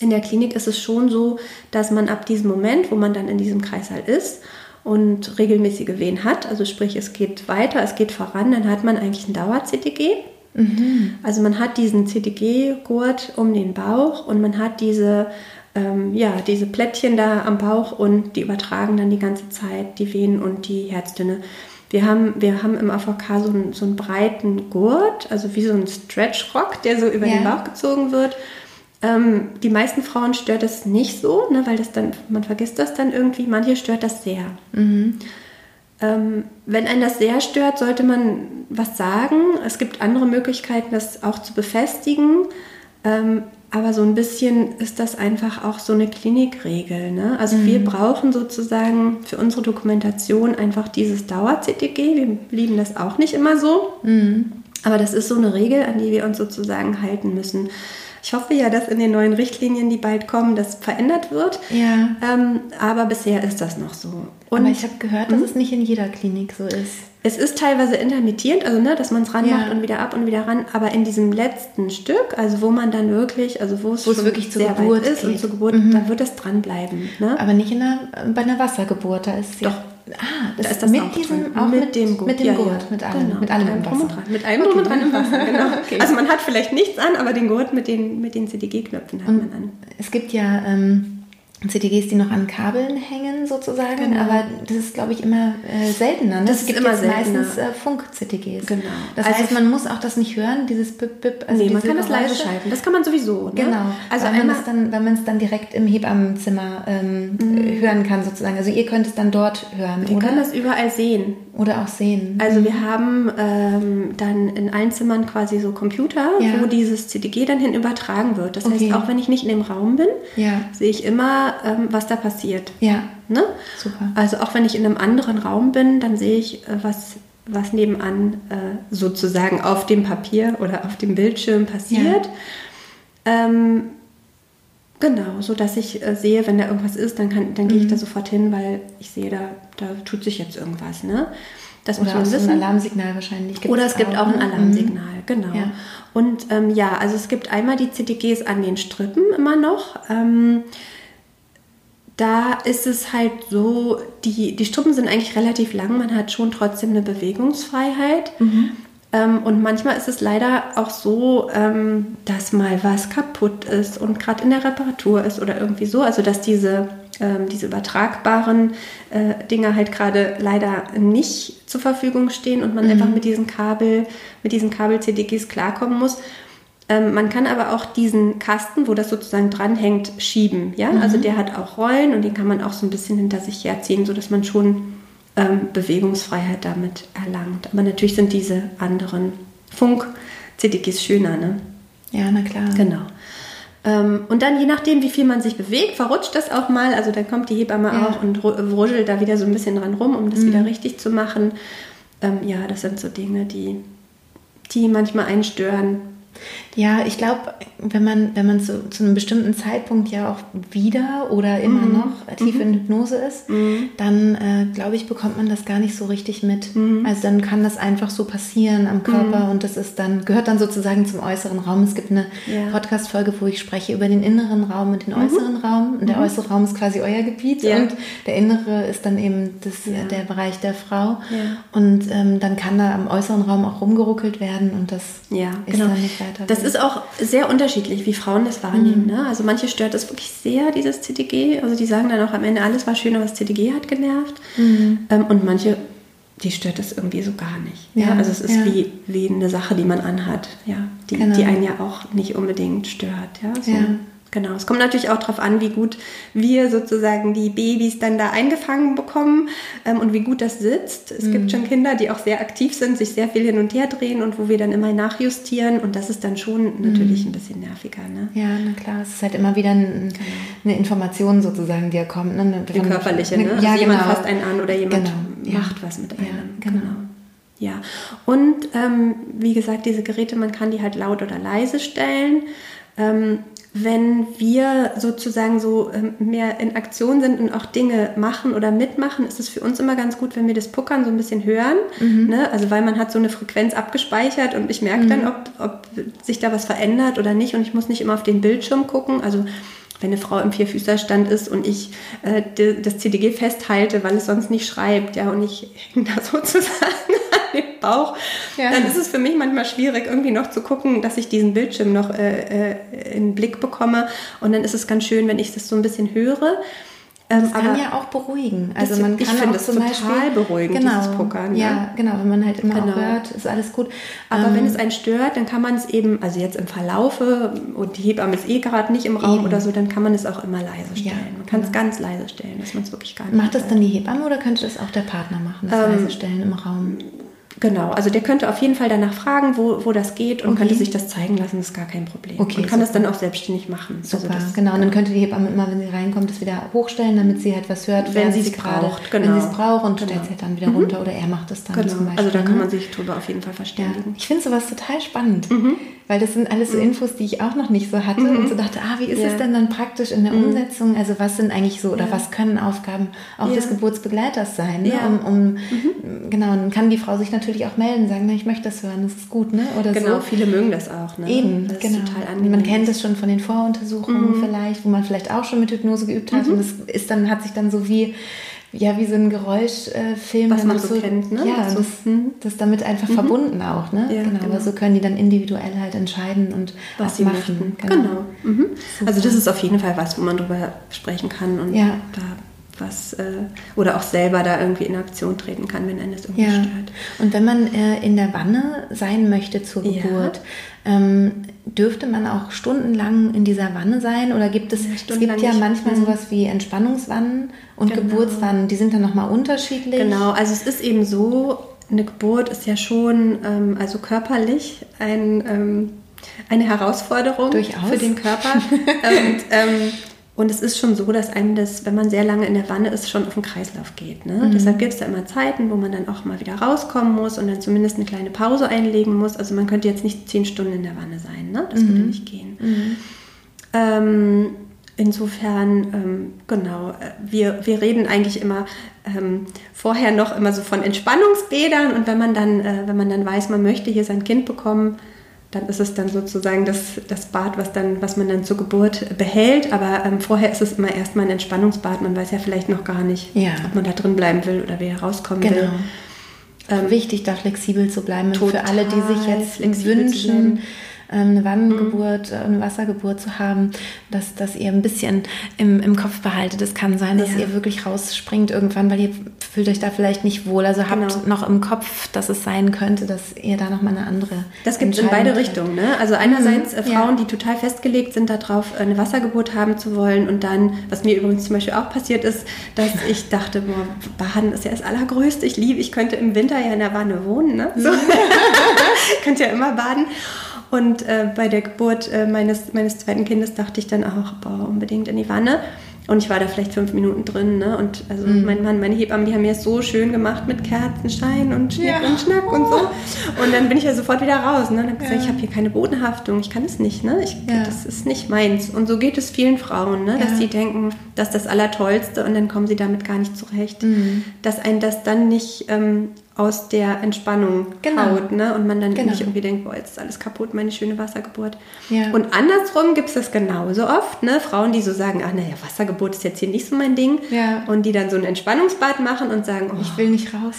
in der Klinik ist es schon so, dass man ab diesem Moment, wo man dann in diesem Kreißsaal ist und regelmäßige Wehen hat, also sprich es geht weiter, es geht voran, dann hat man eigentlich ein Dauer-CTG. Mhm. Also man hat diesen CTG-Gurt um den Bauch und man hat diese, ähm, ja, diese Plättchen da am Bauch und die übertragen dann die ganze Zeit die Wehen und die Herzdünne. Wir haben, wir haben im AVK so einen, so einen breiten Gurt, also wie so ein Stretch-Rock, der so über ja. den Bauch gezogen wird. Ähm, die meisten Frauen stört das nicht so, ne, weil das dann, man vergisst das dann irgendwie. Manche stört das sehr. Mhm. Ähm, wenn einen das sehr stört, sollte man was sagen. Es gibt andere Möglichkeiten, das auch zu befestigen. Ähm, aber so ein bisschen ist das einfach auch so eine Klinikregel. Ne? Also mhm. wir brauchen sozusagen für unsere Dokumentation einfach dieses Dauer-CTG. Wir lieben das auch nicht immer so. Mhm. Aber das ist so eine Regel, an die wir uns sozusagen halten müssen. Ich hoffe ja, dass in den neuen Richtlinien, die bald kommen, das verändert wird. Ja. Ähm, aber bisher ist das noch so. Und aber ich habe gehört, dass hm? es nicht in jeder Klinik so ist. Es ist teilweise intermittierend, also ne, dass man es ranmacht ja. und wieder ab und wieder ran, aber in diesem letzten Stück, also wo man dann wirklich, also wo es, wirklich zur Geburt ist und zur Geburt, mhm. da wird es dranbleiben. Ne? Aber nicht in einer, bei einer Wassergeburt, da ist Doch. Ah, das, da ist das mit auch diesem, auch mit, mit dem Gurt. Mit dem ja, Gurt, ja. mit allem, genau. mit allem im Wasser. Dran. Mit allem drum und dran im Wasser, [laughs] genau. okay. Also man hat vielleicht nichts an, aber den Gurt mit den, mit den CDG-Knöpfen hat und man an. Es gibt ja ähm, CDGs, die noch an Kabeln hängen sozusagen, genau. aber das ist, glaube ich, immer äh, seltener. Ne? Das es gibt immer seltener. meistens äh, Funk-CDGs. Genau. Das also heißt, man muss auch das nicht hören, dieses Bip Bip. Also nee, man kann das leise schalten. Das kann man sowieso. Ne? Genau. Also weil man es dann, weil man es dann direkt im Hebammenzimmer ähm, mhm. hören kann sozusagen. Also ihr könnt es dann dort hören. Wir oder? können das überall sehen. Oder auch sehen. Also wir haben ähm, dann in allen Zimmern quasi so Computer, ja. wo dieses CDG dann hin übertragen wird. Das okay. heißt, auch wenn ich nicht in dem Raum bin, ja. sehe ich immer, ähm, was da passiert. Ja. Ne? Super. Also auch wenn ich in einem anderen Raum bin, dann sehe ich, äh, was, was nebenan äh, sozusagen auf dem Papier oder auf dem Bildschirm passiert. Ja. Ähm, Genau, so dass ich äh, sehe, wenn da irgendwas ist, dann, kann, dann gehe ich mhm. da sofort hin, weil ich sehe, da, da tut sich jetzt irgendwas. Ne? Das Oder muss man wissen. ein Alarmsignal wahrscheinlich. Gibt's Oder es gibt auch, ein ne? Alarmsignal, mhm. genau. Ja. Und ähm, ja, also es gibt einmal die CTGs an den Strippen immer noch. Ähm, da ist es halt so, die, die Strippen sind eigentlich relativ lang, man hat schon trotzdem eine Bewegungsfreiheit. Mhm. Ähm, und manchmal ist es leider auch so, ähm, dass mal was kaputt ist und gerade in der Reparatur ist oder irgendwie so. Also dass diese, ähm, diese übertragbaren äh, Dinge halt gerade leider nicht zur Verfügung stehen und man mhm. einfach mit diesen Kabel, mit diesen Kabel-CDGs klarkommen muss. Ähm, man kann aber auch diesen Kasten, wo das sozusagen dranhängt, schieben. Ja? Mhm. Also der hat auch Rollen und den kann man auch so ein bisschen hinter sich herziehen, sodass man schon ähm, Bewegungsfreiheit damit erlangt. Aber natürlich sind diese anderen Funk-CDGs schöner. Ne? Ja, na klar. Genau. Ähm, und dann, je nachdem, wie viel man sich bewegt, verrutscht das auch mal. Also dann kommt die Hebamme ja. auch und wuschelt da wieder so ein bisschen dran rum, um das mhm. wieder richtig zu machen. Ähm, ja, das sind so Dinge, die, die manchmal einstören. Ja, ich glaube, wenn man, wenn man zu, zu einem bestimmten Zeitpunkt ja auch wieder oder immer mhm. noch tief in mhm. Hypnose ist, mhm. dann äh, glaube ich, bekommt man das gar nicht so richtig mit. Mhm. Also dann kann das einfach so passieren am Körper mhm. und das ist dann, gehört dann sozusagen zum äußeren Raum. Es gibt eine ja. Podcast-Folge, wo ich spreche über den inneren Raum und den mhm. äußeren Raum. Und der äußere Raum ist quasi euer Gebiet ja. und der innere ist dann eben das, ja. der Bereich der Frau. Und ähm, dann kann da am äußeren Raum auch rumgeruckelt werden und das ist genau. dann nicht weiter. Das ist auch sehr unterschiedlich, wie Frauen das wahrnehmen. Mhm. Ne? Also manche stört das wirklich sehr, dieses CTG. Also die sagen dann auch am Ende, alles war schön, aber das CTG hat genervt. Mhm. Ähm, und manche, die stört das irgendwie so gar nicht. Ja, ja? Also es ist ja. wie, wie eine Sache, die man anhat, ja? die, genau. die einen ja auch nicht unbedingt stört. Ja? So. ja. Genau, es kommt natürlich auch darauf an, wie gut wir sozusagen die Babys dann da eingefangen bekommen ähm, und wie gut das sitzt. Es mhm. gibt schon Kinder, die auch sehr aktiv sind, sich sehr viel hin und her drehen und wo wir dann immer nachjustieren und das ist dann schon natürlich mhm. ein bisschen nerviger. Ne? Ja, na klar, es ist halt immer wieder ein, eine Information sozusagen, die ja kommt. Ne? Die körperliche, ne? Also ja, jemand genau. fasst einen an oder jemand genau. macht ja. was mit einem. Ja, genau. genau. Ja, und ähm, wie gesagt, diese Geräte, man kann die halt laut oder leise stellen. Ähm, wenn wir sozusagen so ähm, mehr in Aktion sind und auch Dinge machen oder mitmachen, ist es für uns immer ganz gut, wenn wir das Puckern so ein bisschen hören. Mhm. Ne? Also weil man hat so eine Frequenz abgespeichert und ich merke mhm. dann, ob, ob sich da was verändert oder nicht und ich muss nicht immer auf den Bildschirm gucken. Also wenn eine Frau im Vierfüßerstand ist und ich äh, das CDG festhalte, weil es sonst nicht schreibt, ja, und ich [laughs] hänge da sozusagen den [laughs] Bauch, ja. dann ist es für mich manchmal schwierig, irgendwie noch zu gucken, dass ich diesen Bildschirm noch äh, äh, in den Blick bekomme. Und dann ist es ganz schön, wenn ich das so ein bisschen höre. Ähm, das kann ja auch beruhigen. Also das, man kann ich finde es total Beispiel, beruhigend, genau, dieses Puckern. Ne? Ja, genau, wenn man halt immer genau. hört, ist alles gut. Aber ähm, wenn es einen stört, dann kann man es eben, also jetzt im Verlaufe und die Hebamme ist eh gerade nicht im Raum eben. oder so, dann kann man es auch immer leise stellen. Ja, man kann genau. es ganz leise stellen, dass man es wirklich gar nicht Macht das dann die Hebamme oder könnte das auch der Partner machen, das ähm, leise stellen im Raum? Genau, also der könnte auf jeden Fall danach fragen, wo, wo das geht und okay. könnte sich das zeigen lassen, das ist gar kein Problem. Okay, und kann super. das dann auch selbstständig machen. Also super, also das, genau. Und dann könnte die Hebamme immer, wenn sie reinkommt, das wieder hochstellen, damit sie halt was hört, wenn sie es braucht. Genau. Wenn sie es braucht und genau. stellt es halt dann wieder mhm. runter oder er macht es dann genau. zum Beispiel. Also da kann ne? man sich drüber auf jeden Fall verständigen. Ja. Ich finde sowas total spannend. Mhm. Weil das sind alles so mhm. Infos, die ich auch noch nicht so hatte mhm. und so dachte, ah, wie ist ja. es denn dann praktisch in der mhm. Umsetzung? Also was sind eigentlich so oder ja. was können Aufgaben auch des Geburtsbegleiters sein? Ne? Um, um mhm. genau, dann kann die Frau sich natürlich auch melden, sagen, ich möchte das hören, das ist gut, ne? Oder genau, so. viele mögen das auch, ne? Eben, das genau. Man kennt es schon von den Voruntersuchungen mhm. vielleicht, wo man vielleicht auch schon mit Hypnose geübt hat mhm. und das ist dann hat sich dann so wie ja, wie so ein Geräuschfilm. Äh, Was man so, so, kennt, ne? Ja, so, das, hm. das ist damit einfach mhm. verbunden auch, ne? Ja, genau. genau. Aber so können die dann individuell halt entscheiden und was sie machen. Genau. genau. Mhm. Also das ist auf jeden Fall was, wo man drüber sprechen kann und ja. da was äh, oder auch selber da irgendwie in Aktion treten kann, wenn einen das irgendwie ja. stört. Und wenn man äh, in der Wanne sein möchte zur Geburt, ja. ähm, dürfte man auch stundenlang in dieser Wanne sein oder gibt es, es gibt ja manchmal nicht. sowas wie Entspannungswannen und genau. Geburtswannen, die sind dann nochmal unterschiedlich. Genau, also es ist eben so, eine Geburt ist ja schon ähm, also körperlich ein, ähm, eine Herausforderung Durchaus. für den Körper. und ähm, [laughs] und es ist schon so, dass einem das, wenn man sehr lange in der Wanne ist, schon auf den Kreislauf geht. Ne? Mhm. Deshalb gibt es da immer Zeiten, wo man dann auch mal wieder rauskommen muss und dann zumindest eine kleine Pause einlegen muss. Also man könnte jetzt nicht zehn Stunden in der Wanne sein. Ne? Das mhm. würde nicht gehen. Mhm. Ähm, insofern, ähm, genau, äh, wir, wir reden eigentlich immer ähm, vorher noch immer so von Entspannungsbädern und wenn man dann, äh, wenn man dann weiß, man möchte hier sein Kind bekommen, dann ist es dann sozusagen das, das Bad, was, dann, was man dann zur Geburt behält. Aber ähm, vorher ist es immer erstmal ein Entspannungsbad. Man weiß ja vielleicht noch gar nicht, ja. ob man da drin bleiben will oder wieder rauskommen genau. will. Ähm, Wichtig, da flexibel zu bleiben. Für alle, die sich jetzt wünschen, eine Wannengeburt, mhm. eine Wassergeburt zu haben, dass, dass ihr ein bisschen im, im Kopf behaltet. Es kann sein, dass ja. ihr wirklich rausspringt irgendwann, weil ihr fühlt euch da vielleicht nicht wohl. Also habt genau. noch im Kopf, dass es sein könnte, dass ihr da nochmal eine andere. Das gibt es in beide Richtungen. Ne? Also einerseits mhm. Frauen, ja. die total festgelegt sind darauf, eine Wassergeburt haben zu wollen und dann, was mir übrigens zum Beispiel auch passiert ist, dass [laughs] ich dachte, boah, Baden ist ja das Allergrößte. Ich liebe, ich könnte im Winter ja in der Wanne wohnen. Ne? So. [laughs] könnte ja immer baden. Und äh, bei der Geburt äh, meines, meines zweiten Kindes dachte ich dann auch, boah, unbedingt in die Wanne. Und ich war da vielleicht fünf Minuten drin. Ne? Und also mhm. mein Mann, meine Hebammen, die haben mir es so schön gemacht mit Kerzenschein und Schnick ja. und Schnack und so. [laughs] Und dann bin ich ja sofort wieder raus. Ne? Und habe gesagt, ja. ich habe hier keine Bodenhaftung, ich kann es nicht. Ne? Ich, ja. Das ist nicht meins. Und so geht es vielen Frauen, ne? dass sie denken, das ist das Allertollste und dann kommen sie damit gar nicht zurecht. Mhm. Dass ein das dann nicht ähm, aus der Entspannung genau. haut, ne? Und man dann genau. nicht irgendwie denkt, boah, jetzt ist alles kaputt, meine schöne Wassergeburt. Ja. Und andersrum gibt es das genauso oft, ne? Frauen, die so sagen, ach naja, Wassergeburt ist jetzt hier nicht so mein Ding. Ja. Und die dann so ein Entspannungsbad machen und sagen, oh, ich will nicht raus.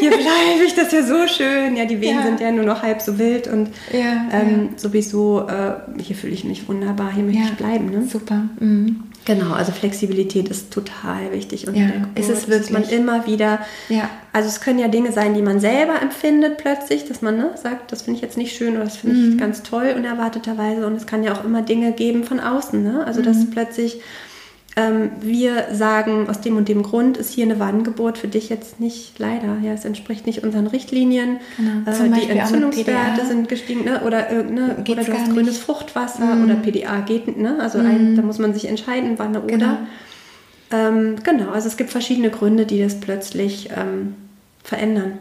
hier bleibe ich, das ist ja so schön. Ja, die Wehen ja. sind ja nur noch halb so wild und ähm, sowieso, äh, hier fühle ich mich wunderbar, hier möchte ich bleiben. Ne? Super. Mhm. Genau, also Flexibilität ist total wichtig und ja, ist es wirklich man immer wieder. Ja. Also es können ja Dinge sein, die man selber empfindet plötzlich, dass man ne, sagt, das finde ich jetzt nicht schön oder das finde mhm. ich ganz toll unerwarteterweise und es kann ja auch immer Dinge geben von außen, ne? Also mhm. dass plötzlich ähm, wir sagen, aus dem und dem Grund ist hier eine Wannengeburt für dich jetzt nicht, leider, ja, es entspricht nicht unseren Richtlinien. Genau. Äh, die Entzündungswerte sind gestiegen, ne? oder, äh, ne? oder du hast grünes nicht. Fruchtwasser mhm. oder PDA geht, ne? also mhm. ein, da muss man sich entscheiden, Wanne oder. Genau. Ähm, genau, also es gibt verschiedene Gründe, die das plötzlich ähm, verändern.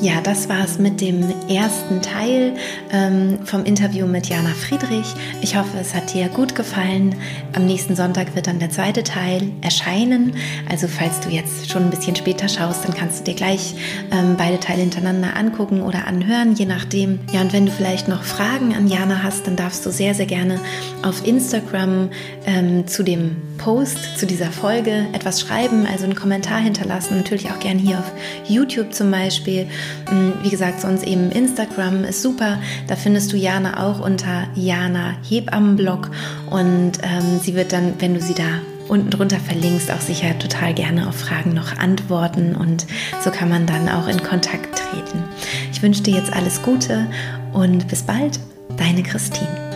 Ja, das war es mit dem ersten Teil ähm, vom Interview mit Jana Friedrich. Ich hoffe, es hat dir gut gefallen. Am nächsten Sonntag wird dann der zweite Teil erscheinen. Also falls du jetzt schon ein bisschen später schaust, dann kannst du dir gleich ähm, beide Teile hintereinander angucken oder anhören, je nachdem. Ja, und wenn du vielleicht noch Fragen an Jana hast, dann darfst du sehr, sehr gerne auf Instagram ähm, zu dem Post, zu dieser Folge etwas schreiben, also einen Kommentar hinterlassen. Natürlich auch gerne hier auf YouTube zum Beispiel wie gesagt, sonst eben Instagram ist super. Da findest du Jana auch unter Jana Hebammenblog und ähm, sie wird dann, wenn du sie da unten drunter verlinkst, auch sicher total gerne auf Fragen noch antworten und so kann man dann auch in Kontakt treten. Ich wünsche dir jetzt alles Gute und bis bald, deine Christine.